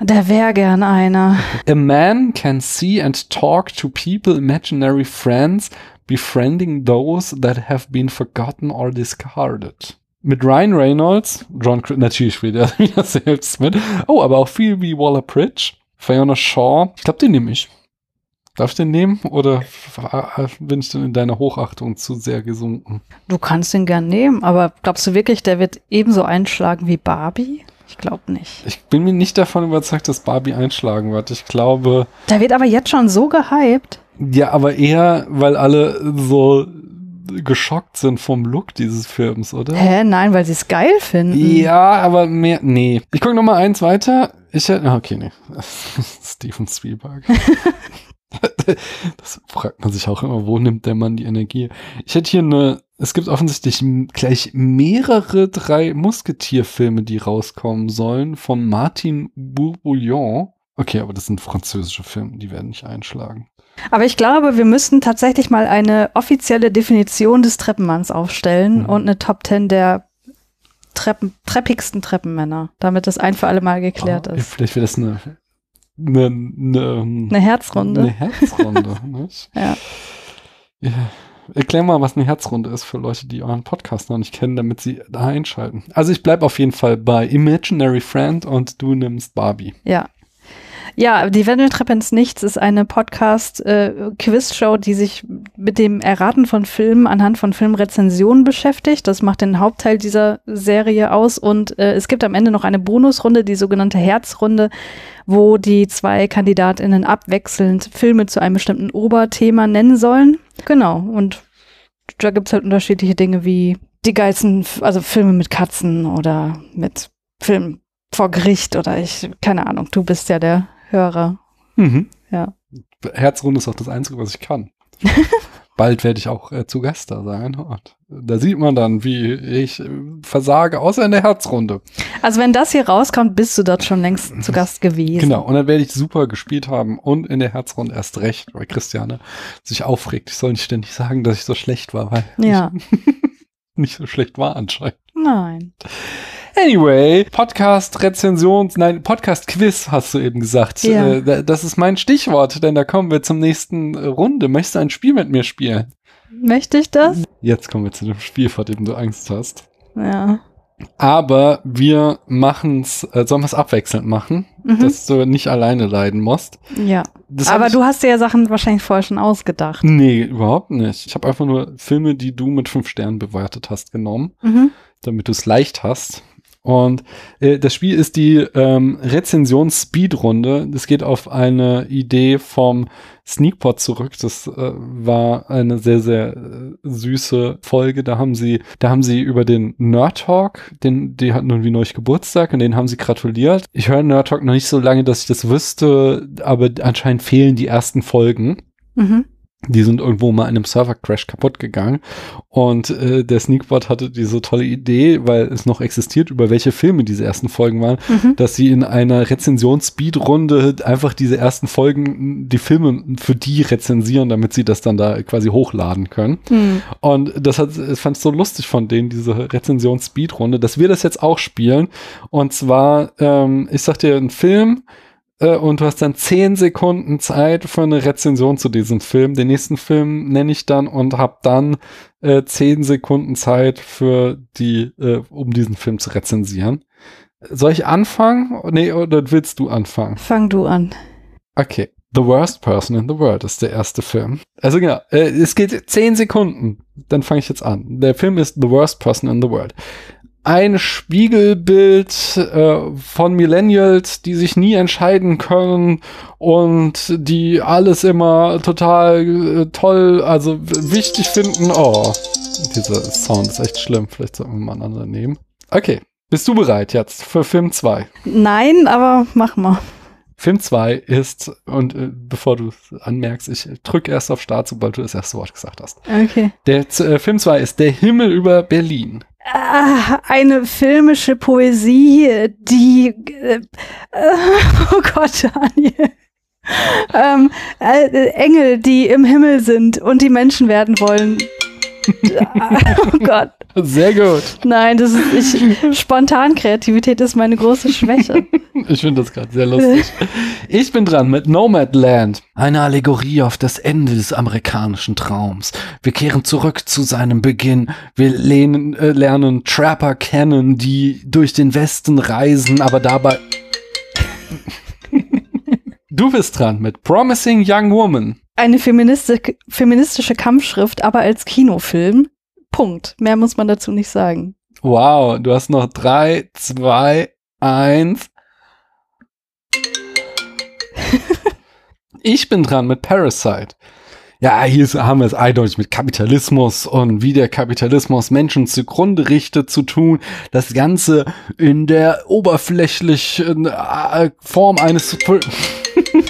Der wäre gern einer. A man can see and talk to people, imaginary friends, befriending those that have been forgotten or discarded. Mit Ryan Reynolds, John, natürlich spielt er *laughs* wieder selbst mit. Oh, aber auch Phoebe Waller-Bridge, Fiona Shaw. Ich glaube, den nehme ich. Darf ich den nehmen oder f- bin ich denn in deiner Hochachtung zu sehr gesunken? Du kannst ihn gern nehmen, aber glaubst du wirklich, der wird ebenso einschlagen wie Barbie? Ich glaube nicht. Ich bin mir nicht davon überzeugt, dass Barbie einschlagen wird. Ich glaube, Der wird aber jetzt schon so gehypt. Ja, aber eher, weil alle so geschockt sind vom Look dieses Films, oder? Hä? Nein, weil sie es geil finden. Ja, aber mehr, nee. Ich gucke noch mal eins weiter. Ich hätte, ah, okay, nee. *laughs* Steven Spielberg. *laughs* das fragt man sich auch immer, wo nimmt der Mann die Energie? Ich hätte hier eine, es gibt offensichtlich gleich mehrere drei Musketierfilme, die rauskommen sollen, von Martin Bourboulon. Okay, aber das sind französische Filme, die werden nicht einschlagen. Aber ich glaube, wir müssten tatsächlich mal eine offizielle Definition des Treppenmanns aufstellen Mhm. und eine Top 10 der Treppen, treppigsten Treppenmänner, damit das ein für alle Mal geklärt Ah, ist. Vielleicht wäre das eine, eine, eine, Eine Herzrunde. Eine Herzrunde. *laughs* nicht? Ja. ja. Erklär mal, was eine Herzrunde ist für Leute, die euren Podcast noch nicht kennen, damit sie da einschalten. Also ich bleib auf jeden Fall bei Imaginary Friend und du nimmst Barbie. Ja. Ja, die Wendeltreppe ins Nichts ist eine Podcast-Quiz-Show, die sich mit dem Erraten von Filmen anhand von Filmrezensionen beschäftigt. Das macht den Hauptteil dieser Serie aus. Und äh, es gibt am Ende noch eine Bonusrunde, die sogenannte Herzrunde, wo die zwei KandidatInnen abwechselnd Filme zu einem bestimmten Oberthema nennen sollen. Genau. Und da gibt's halt unterschiedliche Dinge wie die geilsten, also Filme mit Katzen oder mit Filmen vor Gericht oder ich, keine Ahnung, du bist ja der Hörer. Mhm. Ja. Herzrunde ist auch das Einzige, was ich kann. *laughs* Bald werde ich auch äh, zu Gast da sein. Und da sieht man dann, wie ich äh, versage, außer in der Herzrunde. Also wenn das hier rauskommt, bist du dort schon längst zu Gast gewesen. Genau, und dann werde ich super gespielt haben und in der Herzrunde erst recht, weil Christiane sich aufregt. Ich soll nicht ständig sagen, dass ich so schlecht war, weil Ja. ich *laughs* nicht so schlecht war anscheinend. Nein. Anyway, Podcast, Rezensions, nein, Podcast Quiz hast du eben gesagt. Ja. Äh, da- das ist mein Stichwort, denn da kommen wir zum nächsten Runde. Möchtest du ein Spiel mit mir spielen? Möchte ich das? Jetzt kommen wir zu dem Spiel, vor dem du Angst hast. Ja. Aber wir machen's, äh, sollen wir es abwechselnd machen, Mhm. dass du nicht alleine leiden musst. ja. Das Aber du hast dir ja Sachen wahrscheinlich vorher schon ausgedacht. Nee, überhaupt nicht. Ich habe einfach nur Filme, die du mit fünf Sternen bewertet hast, genommen, Mhm. damit du es leicht hast. Und äh, das Spiel ist die ähm, Rezensions-Speed-Runde. Das geht auf eine Idee vom Sneakpot zurück. Das äh, war eine sehr, sehr äh, süße Folge. Da haben sie, da haben sie über den Nerd Talk, den, die hatten irgendwie neulich Geburtstag und den haben sie gratuliert. Ich höre Nerd Talk noch nicht so lange, dass ich das wüsste, aber anscheinend fehlen die ersten Folgen. Mhm. Die sind irgendwo mal in einem Server-Crash kaputt gegangen. Und äh, der Sneakbot hatte diese tolle Idee, weil es noch existiert, über welche Filme diese ersten Folgen waren, Mhm. dass sie in einer Rezensions-Speed-Runde einfach diese ersten Folgen, die Filme für die rezensieren, damit sie das dann da quasi hochladen können. Mhm. Und das hat, das fand ich so lustig von denen, diese Rezensions-Speed-Runde, dass wir das jetzt auch spielen. Und zwar, ähm, ich sag dir einen Film, und du hast dann zehn Sekunden Zeit für eine Rezension zu diesem Film. Den nächsten Film nenne ich dann und hab dann äh, zehn Sekunden Zeit für die, äh, um diesen Film zu rezensieren. Soll ich anfangen? Nee, oder willst du anfangen? Fang du an. Okay. The Worst Person in the World ist der erste Film. Also genau, äh, es geht zehn Sekunden. Dann fange ich jetzt an. Der Film ist The Worst Person in the World. Ein Spiegelbild äh, von Millennials, die sich nie entscheiden können und die alles immer total äh, toll, also wichtig finden. Oh, dieser Sound ist echt schlimm. Vielleicht sollten wir mal einen anderen nehmen. Okay, bist du bereit jetzt für Film 2? Nein, aber mach mal. Film 2 ist, und äh, bevor du es anmerkst, ich drücke erst auf Start, sobald du das erste Wort gesagt hast. Okay. Der äh, Film 2 ist Der Himmel über Berlin. Ah, eine filmische Poesie, die. Äh, äh, *laughs* oh Gott, Daniel. Ähm, äh, Engel, die im Himmel sind und die Menschen werden wollen. *laughs* oh Gott. *laughs* Sehr gut. Nein, das ist ich, *laughs* Spontankreativität ist meine große Schwäche. *laughs* Ich finde das gerade sehr lustig. Ich bin dran mit Nomadland. Eine Allegorie auf das Ende des amerikanischen Traums. Wir kehren zurück zu seinem Beginn. Wir lehnen, äh, lernen Trapper kennen, die durch den Westen reisen, aber dabei... Du bist dran mit Promising Young Woman. Eine feministische, feministische Kampfschrift, aber als Kinofilm. Punkt. Mehr muss man dazu nicht sagen. Wow, du hast noch drei, zwei, eins. *laughs* ich bin dran mit Parasite. Ja, hier ist- haben wir es eindeutig mit Kapitalismus und wie der Kapitalismus Menschen zugrunde richtet zu tun. Das Ganze in der oberflächlichen äh, Form eines,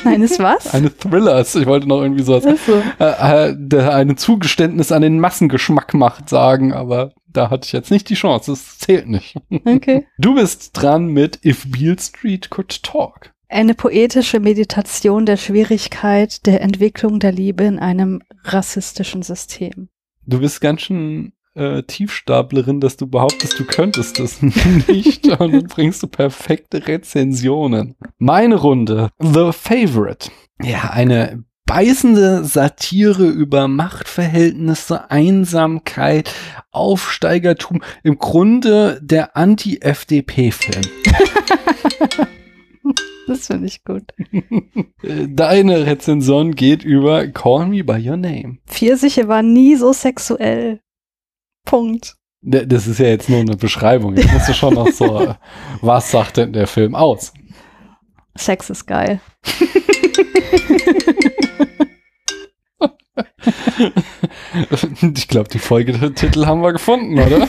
Eines was? *laughs* eines Thrillers. Ich wollte noch irgendwie sowas Achso. äh, äh, der eine Zugeständnis an den Massengeschmack macht, sagen, aber da hatte ich jetzt nicht die Chance. Das zählt nicht. Okay. *laughs* Du bist dran mit If Beale Street Could Talk. Eine poetische Meditation der Schwierigkeit der Entwicklung der Liebe in einem rassistischen System. Du bist ganz schön äh, Tiefstaplerin, dass du behauptest, du könntest das *laughs* nicht *laughs* und dann bringst du perfekte Rezensionen. Meine Runde, The Favorite. Ja, eine beißende Satire über Machtverhältnisse, Einsamkeit, Aufsteigertum. Im Grunde der Anti-FDP-Film. *laughs* Das finde ich gut. Deine Rezension geht über Call Me By Your Name. Pfirsiche waren nie so sexuell. Punkt. D- Das ist ja jetzt nur eine Beschreibung. Jetzt musst du schon noch so, äh, was sagt denn der Film aus? Sex ist geil. Ich glaube, die Folgetitel haben wir gefunden, oder?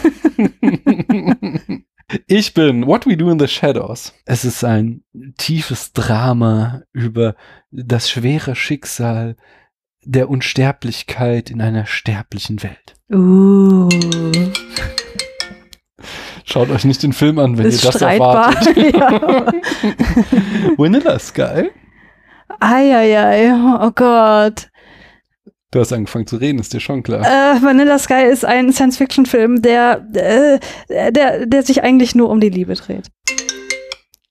Ich bin What We Do in the Shadows. Es ist ein tiefes Drama über das schwere Schicksal der Unsterblichkeit in einer sterblichen Welt. Uh. Schaut euch nicht den Film an, wenn ist ihr das streitbar. erwartet. *laughs* ja. Vanilla Sky? Eieiei, oh Gott. Du hast angefangen zu reden, ist dir schon klar. Äh, Vanilla Sky ist ein Science-Fiction-Film, der, äh, der, der sich eigentlich nur um die Liebe dreht.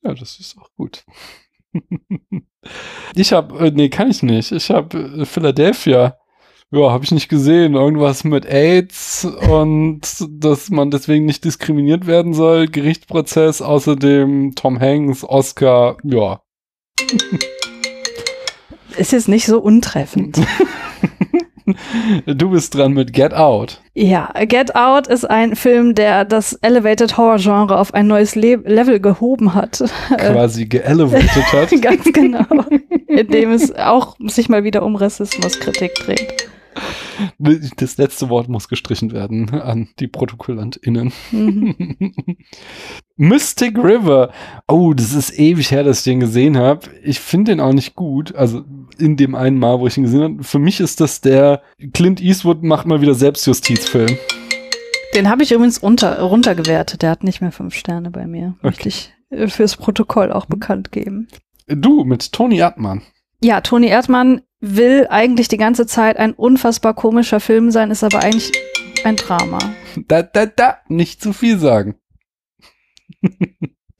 Ja, das ist auch gut. *laughs* ich habe, äh, nee, kann ich nicht. Ich habe äh, Philadelphia. Ja, habe ich nicht gesehen. Irgendwas mit AIDS und dass man deswegen nicht diskriminiert werden soll. Gerichtsprozess, außerdem Tom Hanks, Oscar. Ja, *laughs* Ist jetzt nicht so untreffend. *laughs* du bist dran mit Get Out. Ja, Get Out ist ein Film, der das Elevated Horror Genre auf ein neues Le Level gehoben hat. *laughs* Quasi geelevated hat. Ganz genau. Indem es auch sich mal wieder um Rassismuskritik dreht. Das letzte Wort muss gestrichen werden an die ProtokollantInnen. Mhm. *laughs* Mystic River. Oh, das ist ewig her, dass ich den gesehen habe. Ich finde den auch nicht gut. Also in dem einen Mal, wo ich ihn gesehen habe. Für mich ist das der Clint Eastwood macht mal wieder Selbstjustizfilm. Den habe ich übrigens unter, runtergewertet. Der hat nicht mehr fünf Sterne bei mir. Möchte ich äh, fürs Protokoll auch bekannt geben. Du mit Tony Erdmann. Ja, Toni Erdmann will eigentlich die ganze Zeit ein unfassbar komischer Film sein, ist aber eigentlich ein Drama. Da, da, da. Nicht zu viel sagen.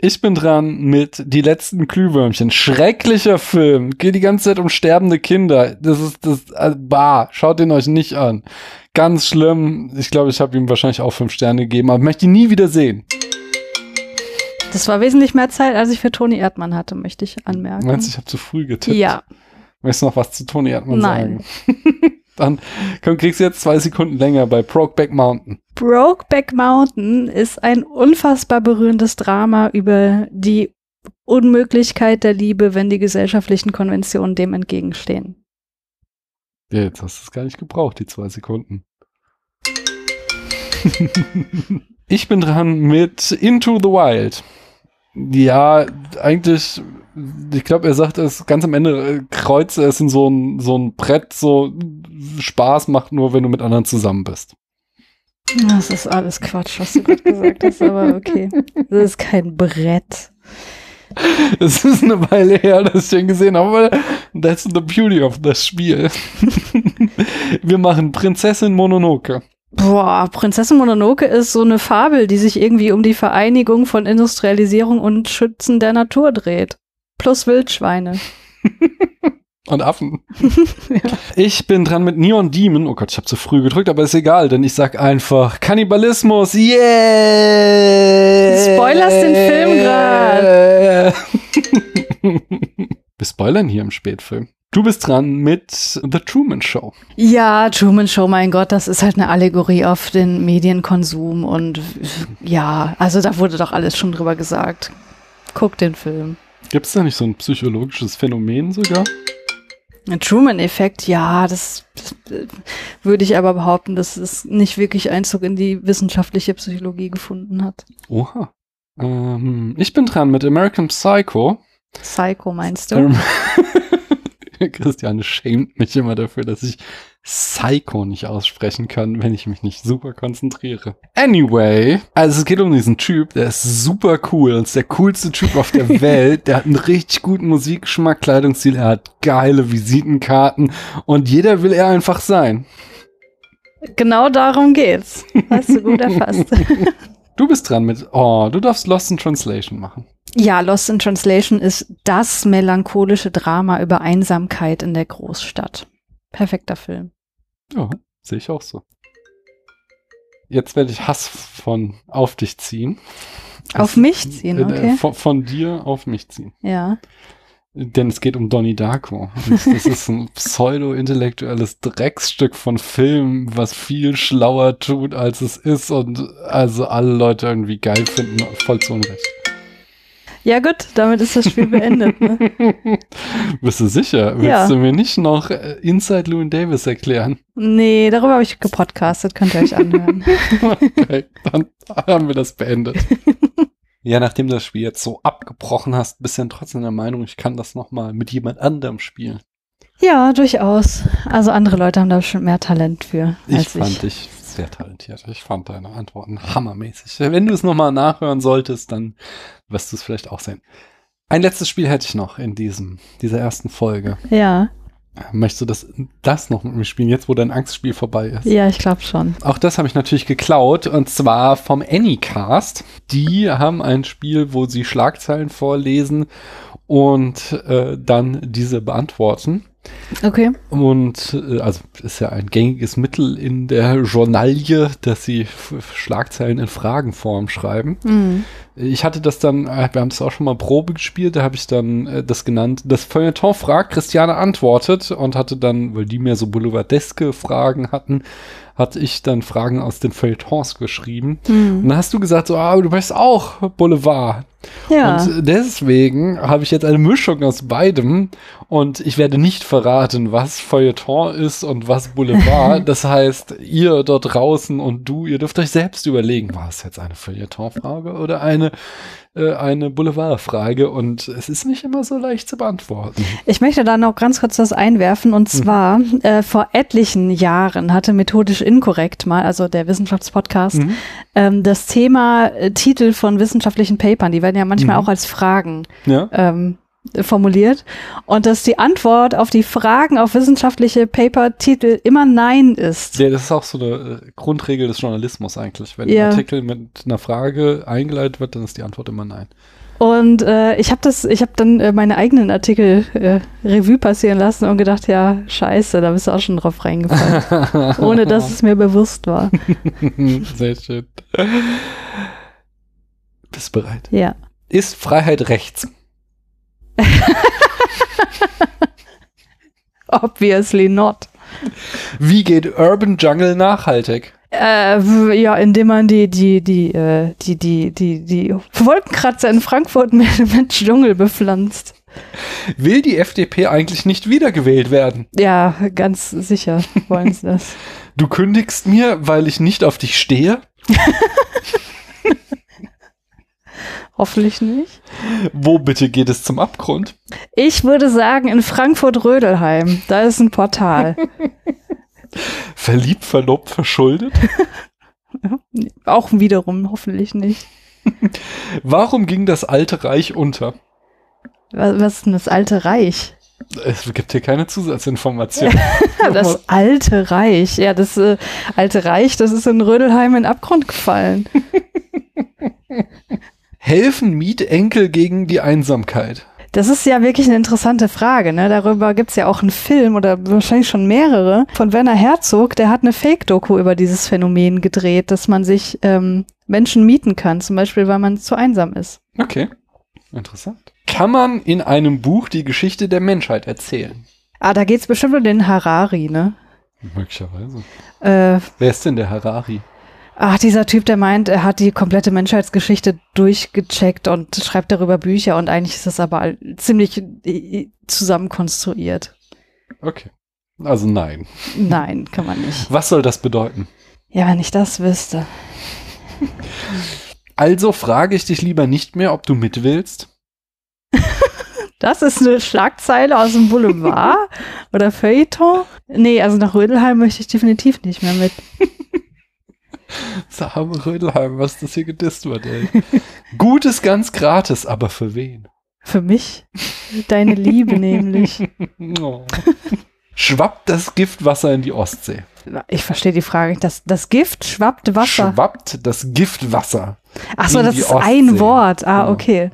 Ich bin dran mit Die letzten Glühwürmchen. Schrecklicher Film. Geht die ganze Zeit um sterbende Kinder. Das ist das. Äh, bah, schaut den euch nicht an. Ganz schlimm. Ich glaube, ich habe ihm wahrscheinlich auch fünf Sterne gegeben, aber möchte ihn nie wieder sehen. Das war wesentlich mehr Zeit, als ich für Toni Erdmann hatte, möchte ich anmerken. Meinst du, ich habe zu früh getippt? ja, Möchtest du noch was zu Toni Erdmann Nein. sagen? *laughs* Dann komm, kriegst du jetzt zwei Sekunden länger bei Brokeback Mountain. Brokeback Mountain ist ein unfassbar berührendes Drama über die Unmöglichkeit der Liebe, wenn die gesellschaftlichen Konventionen dem entgegenstehen. Ja, jetzt hast du es gar nicht gebraucht, die zwei Sekunden. *laughs* ich bin dran mit Into the Wild. Ja, eigentlich Ich glaube, er sagt es ganz am Ende, äh, kreuzt er es in so ein, so ein Brett, so Spaß macht nur, wenn du mit anderen zusammen bist. Das ist alles Quatsch, was du gerade gesagt hast, aber okay. Das ist kein Brett. *laughs* Es ist eine Weile her, dass ich den gesehen habe, aber that's the beauty of das Spiel. *laughs* Wir machen Prinzessin Mononoke. Boah, Prinzessin Mononoke ist so eine Fabel, die sich irgendwie um die Vereinigung von Industrialisierung und Schützen der Natur dreht. Plus Wildschweine. *laughs* Und Affen. *laughs* Ich bin dran mit Neon Demon. Oh Gott, ich habe zu früh gedrückt, aber ist egal, denn ich sag einfach Kannibalismus. Yeah! Spoilerst den Film grad. *laughs* Wir spoilern hier im Spätfilm. Du bist dran mit The Truman Show. Ja, Truman Show, mein Gott, das ist halt eine Allegorie auf den Medienkonsum und ja, also da wurde doch alles schon drüber gesagt. Guck den Film. Gibt es da nicht so ein psychologisches Phänomen sogar? Ein Truman-Effekt, ja, das, das äh, würde ich aber behaupten, dass es nicht wirklich Einzug in die wissenschaftliche Psychologie gefunden hat. Oha. Ähm, ich bin dran mit American Psycho. Psycho meinst du? *laughs* *laughs* Christiane schämt mich immer dafür, dass ich Psycho nicht aussprechen kann, wenn ich mich nicht super konzentriere. Anyway, also es geht um diesen Typ, der ist super cool und ist der coolste Typ auf der *laughs* Welt. Der hat einen richtig guten Musikgeschmack, Kleidungsstil, er hat geile Visitenkarten und jeder will er einfach sein. Genau darum geht's. Hast du gut erfasst. *laughs* Du bist dran mit, oh, du darfst Lost in Translation machen. Ja, Lost in Translation ist das melancholische Drama über Einsamkeit in der Großstadt. Perfekter Film. Ja, sehe ich auch so. Jetzt werde ich Hass von auf dich ziehen. Auf Es- mich ziehen, äh, okay. Von, von dir auf mich ziehen. Ja. Denn es geht um Donnie Darko. Das ist ein *laughs* pseudo-intellektuelles Drecksstück von Film, was viel schlauer tut, als es ist und also alle Leute irgendwie geil finden, voll zu Unrecht. Ja, gut, damit ist das Spiel beendet. Ne? *laughs* Bist du sicher? Willst Ja. du mir nicht noch äh, Inside Llewyn Davis erklären? Nee, darüber habe ich gepodcastet, könnt ihr euch anhören. *laughs* Okay, dann haben wir das beendet. Ja, nachdem du das Spiel jetzt so abgebrochen hast, bist du dann trotzdem der Meinung, ich kann das nochmal mit jemand anderem spielen. ja, durchaus. Also andere Leute haben da schon mehr Talent für Ich als fand ich. dich sehr talentiert. Ich fand deine Antworten hammermäßig. Wenn du es nochmal nachhören solltest, dann wirst du es vielleicht auch sehen. Ein letztes Spiel hätte ich noch in diesem, dieser ersten Folge. Ja, Möchtest du das, das noch mit mir spielen, jetzt wo dein Angstspiel vorbei ist? ja, ich glaube schon. Auch das habe ich natürlich geklaut und zwar vom Anycast. Die haben ein Spiel, wo sie Schlagzeilen vorlesen und äh, dann diese beantworten. Okay. Und äh, also ist ja ein gängiges Mittel in der Journalie, dass sie Schlagzeilen in Fragenform schreiben. Mhm. Ich hatte das dann, äh, wir haben das auch schon mal Probe gespielt, da habe ich dann äh, das genannt, das Feuilleton fragt, Christiane antwortet und hatte dann, weil die mehr so boulevardeske Fragen hatten, hatte ich dann Fragen aus den Feuilletons geschrieben. Und Mhm. dann hast du gesagt, so, ah, du weißt auch Boulevard. Ja. Und deswegen habe ich jetzt eine Mischung aus beidem und ich werde nicht verraten, was Feuilleton ist und was Boulevard. *laughs* das heißt, ihr dort draußen und du, ihr dürft euch selbst überlegen, war es jetzt eine Feuilleton-Frage oder eine, äh, eine Boulevard-Frage und es ist nicht immer so leicht zu beantworten. Ich möchte da noch ganz kurz was einwerfen. Und zwar, äh, vor etlichen Jahren hatte methodisch inkorrekt mal, also der Wissenschaftspodcast, Mhm. ähm, das Thema äh, Titel von wissenschaftlichen Papern, die werden ja manchmal Mhm. auch als Fragen Ja? ähm, formuliert. Und dass die Antwort auf die Fragen auf wissenschaftliche Paper-Titel immer Nein ist. ja, das ist auch so eine äh, Grundregel des Journalismus eigentlich. Wenn Ja. ein Artikel mit einer Frage eingeleitet wird, dann ist die Antwort immer nein. Und äh, ich habe das, ich habe dann äh, meine eigenen Artikel äh, Revue passieren lassen und gedacht, ja, scheiße, da bist du auch schon drauf reingefallen, *laughs* ohne dass es mir bewusst war. *laughs* Sehr schön. Bist bereit? Ja. Ist Freiheit rechts? *laughs* Obviously not. Wie geht Urban Jungle nachhaltig? Äh, ja, indem man die, die, die, äh, die, die, die, die Wolkenkratzer in Frankfurt mit, mit Dschungel bepflanzt. Will die FDP eigentlich nicht wiedergewählt werden? Ja, ganz sicher wollen sie das. Du kündigst mir, weil ich nicht auf dich stehe? *laughs* Hoffentlich nicht. Wo bitte geht es zum Abgrund? Ich würde sagen, in Frankfurt-Rödelheim. Da ist ein Portal. *laughs* Verliebt, verlobt, verschuldet? *laughs* Auch wiederum, hoffentlich nicht. *laughs* Warum ging das alte Reich unter? Was, was ist denn das alte Reich? Es gibt hier keine Zusatzinformation. Das alte Reich. Ja, das äh, alte Reich, das ist in Rödelheim in Abgrund gefallen. Helfen Mietenkel gegen die Einsamkeit? Das ist ja wirklich eine interessante Frage. Ne? Darüber gibt's ja auch einen Film oder wahrscheinlich schon mehrere von Werner Herzog. Der hat eine Fake-Doku über dieses Phänomen gedreht, dass man sich ähm, Menschen mieten kann, zum Beispiel, weil man zu einsam ist. Okay, interessant. Kann man in einem Buch die Geschichte der Menschheit erzählen? Ah, da geht's bestimmt um den Harari, ne? Möglicherweise. Äh, Wer ist denn der Harari? Ach, dieser Typ, der meint, er hat die komplette Menschheitsgeschichte durchgecheckt und schreibt darüber Bücher und eigentlich ist das aber ziemlich äh, zusammenkonstruiert. Okay. Also nein. Nein, kann man nicht. Was soll das bedeuten? Ja, wenn ich das wüsste. *laughs* Also frage ich dich lieber nicht mehr, ob du mit willst. *laughs* Das ist eine Schlagzeile aus dem Boulevard *laughs* oder Feuilleton. Nee, also nach Rödelheim möchte ich definitiv nicht mehr mit. *laughs* Same Rödelheim, was das hier gedisst wird, ey. Gut ist ganz gratis, aber für wen? Für mich deine Liebe nämlich. Oh. *laughs* Schwappt das Giftwasser in die Ostsee? Ich verstehe die Frage nicht. Das, das Gift schwappt Wasser. Schwappt das Giftwasser? Ach so, in das ist ein Ostsee. Wort. Ah, Genau. okay.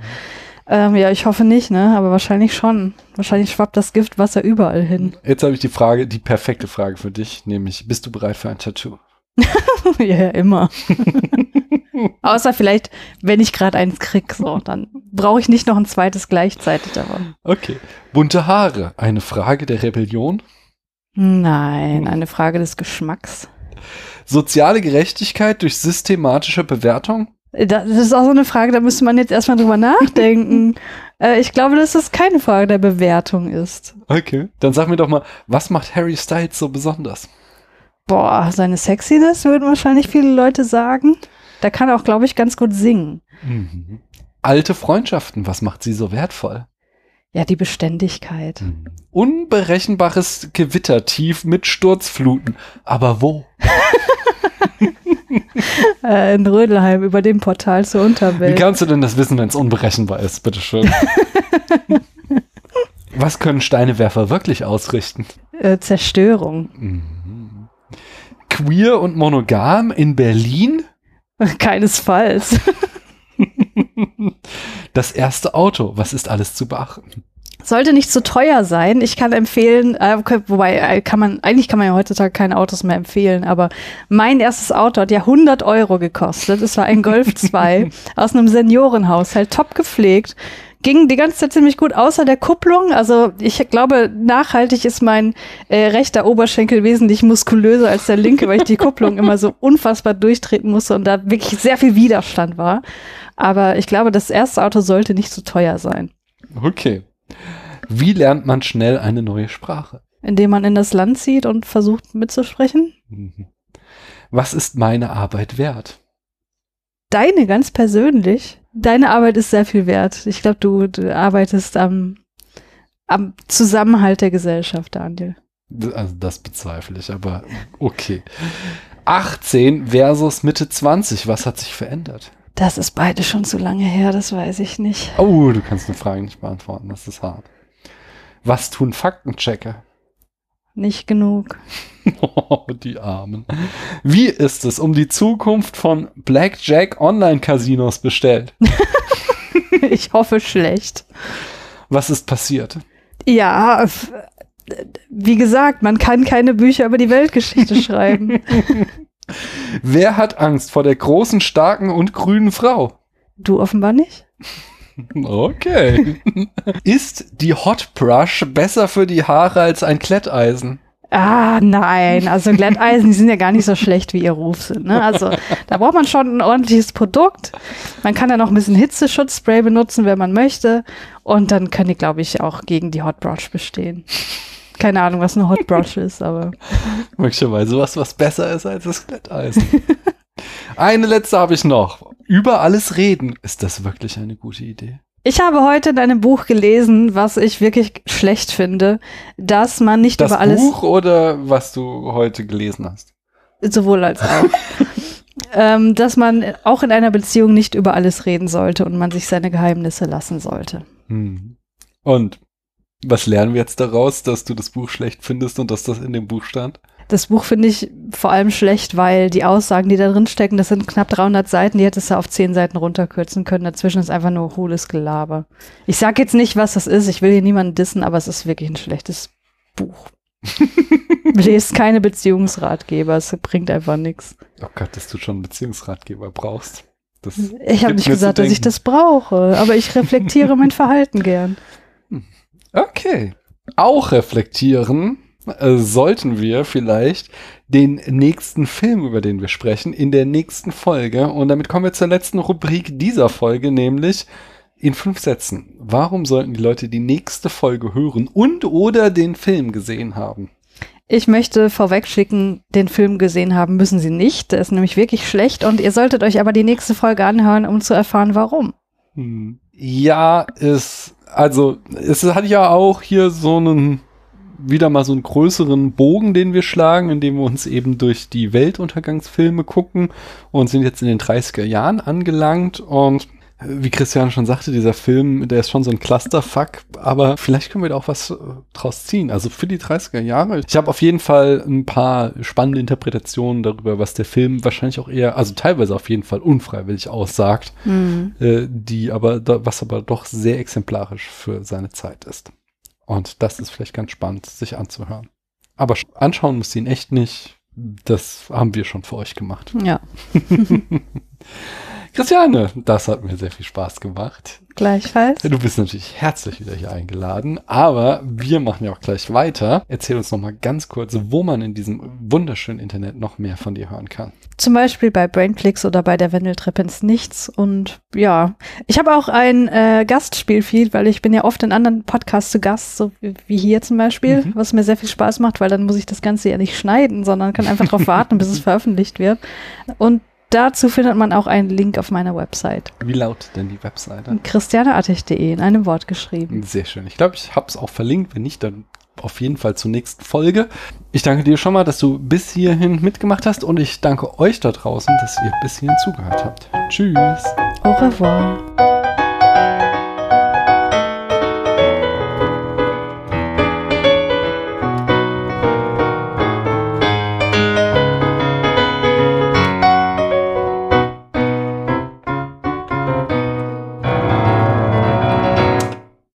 Ähm, ja, ich hoffe nicht, ne? Aber wahrscheinlich schon. Wahrscheinlich schwappt das Giftwasser überall hin. Jetzt habe ich die Frage, die perfekte Frage für dich, nämlich, bist du bereit für ein Tattoo? Ja, *laughs* ja, immer. *laughs* Außer vielleicht, wenn ich gerade eins krieg, so, dann brauche ich nicht noch ein zweites gleichzeitig davon. Okay. Bunte Haare, eine Frage der Rebellion? Nein, eine Frage des Geschmacks. Soziale Gerechtigkeit durch systematische Bewertung? Das ist auch so eine Frage, da müsste man jetzt erstmal drüber nachdenken. *laughs* äh, ich glaube, dass das keine Frage der Bewertung ist. Okay. Dann sag mir doch mal, was macht Harry Styles so besonders? Boah, seine Sexiness würden wahrscheinlich viele Leute sagen. Der kann auch, glaube ich, ganz gut singen. Mhm. Alte Freundschaften, was macht sie so wertvoll? Ja, die Beständigkeit. Unberechenbares Gewittertief mit Sturzfluten. Aber wo? *laughs* Äh, in Rödelheim über dem Portal zur Wie Unterwelt. kannst du denn das wissen, wenn es unberechenbar ist? Bitteschön. *laughs* Was können Steinewerfer wirklich ausrichten? Äh, Zerstörung. Mhm. Queer und monogam in Berlin? *laughs* Keinesfalls. *laughs* Das erste Auto. Was ist alles zu beachten? Sollte nicht zu teuer sein. Ich kann empfehlen, äh, wobei äh, kann man, eigentlich kann man ja heutzutage keine Autos mehr empfehlen, aber mein erstes Auto hat ja 100 Euro gekostet. Es war ein Golf *laughs* 2 aus einem Seniorenhaushalt, top gepflegt. Ging die ganze Zeit ziemlich gut, außer der Kupplung. Also ich glaube, nachhaltig ist mein äh, rechter Oberschenkel wesentlich muskulöser als der linke, weil ich die Kupplung immer so unfassbar durchtreten musste und da wirklich sehr viel Widerstand war. Aber ich glaube, das erste Auto sollte nicht zu teuer sein. Okay. Wie lernt man schnell eine neue Sprache? indem man in das Land zieht und versucht mitzusprechen? Mhm. Was ist meine Arbeit wert? Deine ganz persönlich. Deine Arbeit ist sehr viel wert. Ich glaube, du, du arbeitest am, am Zusammenhalt der Gesellschaft, Daniel. Also das bezweifle ich, aber okay. 18 versus Mitte 20. Was hat sich verändert? Das ist beide schon zu lange her, das weiß ich nicht. Oh, du kannst eine Frage nicht beantworten. Das ist hart. Was tun Faktenchecker? Nicht genug. Oh, *laughs* die Armen. Wie ist es um die Zukunft von Blackjack Online-Casinos bestellt? *laughs* Ich hoffe schlecht. Was ist passiert? Ja, wie gesagt, man kann keine Bücher über die Weltgeschichte *laughs* schreiben. Wer hat Angst vor der großen, starken und grünen Frau? Du offenbar nicht? Okay. ist die Hot Brush besser für die Haare als ein Kletteisen? Ah, nein. Also Glätteisen, die sind ja gar nicht so schlecht, wie ihr Ruf sind. Ne? Also da braucht man schon ein ordentliches Produkt. Man kann ja noch ein bisschen Hitzeschutzspray benutzen, wenn man möchte. Und dann kann die, glaube ich, auch gegen die Hot Brush bestehen. Keine Ahnung, was eine Hot Brush ist, aber Möglicherweise was, was besser ist als das Kletteisen. Eine letzte habe ich noch. über alles reden. Ist das wirklich eine gute Idee? Ich habe heute in einem Buch gelesen, was ich wirklich schlecht finde, dass man nicht Das über alles Buch oder was du heute gelesen hast? sowohl als auch. *laughs* ähm, dass man auch in einer Beziehung nicht über alles reden sollte und man sich seine Geheimnisse lassen sollte. Hm. Und was lernen wir jetzt daraus, dass du das Buch schlecht findest und dass das in dem Buch stand? Das Buch finde ich vor allem schlecht, weil die Aussagen, die da drin stecken, das sind knapp 300 Seiten, die hättest du auf 10 Seiten runterkürzen können. Dazwischen ist einfach nur hohles Gelaber. Ich sag jetzt nicht, was das ist, ich will hier niemanden dissen, aber es ist wirklich ein schlechtes Buch. *laughs* Lest keine Beziehungsratgeber, es bringt einfach nichts. Oh Gott, dass du schon einen Beziehungsratgeber brauchst. Das Ich habe nicht gesagt, dass ich das brauche, aber ich reflektiere mein Verhalten gern. *laughs* Okay. Auch reflektieren äh, sollten wir vielleicht den nächsten Film, über den wir sprechen, in der nächsten Folge. Und damit kommen wir zur letzten Rubrik dieser Folge, nämlich in fünf Sätzen. Warum sollten die Leute die nächste Folge hören und oder den Film gesehen haben? Ich möchte vorweg schicken, den Film gesehen haben müssen Sie nicht. Der ist nämlich wirklich schlecht und ihr solltet euch aber die nächste Folge anhören, um zu erfahren, warum. Hm. Ja, es, also, es hat ja auch hier so einen, wieder mal so einen größeren Bogen, den wir schlagen, indem wir uns eben durch die Weltuntergangsfilme gucken und sind jetzt in den 30er Jahren angelangt und wie Christian schon sagte, dieser Film, der ist schon so ein Clusterfuck, aber vielleicht können wir da auch was äh, draus ziehen. Also für die 30er Jahre. Ich habe auf jeden Fall ein paar spannende Interpretationen darüber, was der Film wahrscheinlich auch eher, also teilweise auf jeden Fall unfreiwillig aussagt äh, die aber, was aber doch sehr exemplarisch für seine Zeit ist. Und das ist vielleicht ganz spannend, sich anzuhören. Aber sch- anschauen müsst ihr ihn echt nicht. Das haben wir schon für euch gemacht. Ja, *laughs* Christiane, das hat mir sehr viel Spaß gemacht. gleichfalls. Du bist natürlich herzlich wieder hier eingeladen, aber wir machen ja auch gleich weiter. Erzähl uns noch mal ganz kurz, wo man in diesem wunderschönen Internet noch mehr von dir hören kann. Zum Beispiel bei Brainflix oder bei der Wendeltreppe ins Nichts. Und ja, ich habe auch ein äh, Gastspielfeed, weil ich bin ja oft in anderen Podcasts zu Gast, so wie, wie hier zum Beispiel, Mhm. was mir sehr viel Spaß macht, weil dann muss ich das Ganze ja nicht schneiden, sondern kann einfach darauf warten, bis es *laughs* veröffentlicht wird. Und dazu findet man auch einen Link auf meiner Website. Wie lautet denn die Webseite? christianeartig.de in einem Wort geschrieben. Sehr schön. Ich glaube, ich habe es auch verlinkt. Wenn nicht, dann auf jeden Fall zur nächsten Folge. Ich danke dir schon mal, dass du bis hierhin mitgemacht hast und ich danke euch da draußen, dass ihr bis hierhin zugehört habt. Tschüss. Au revoir.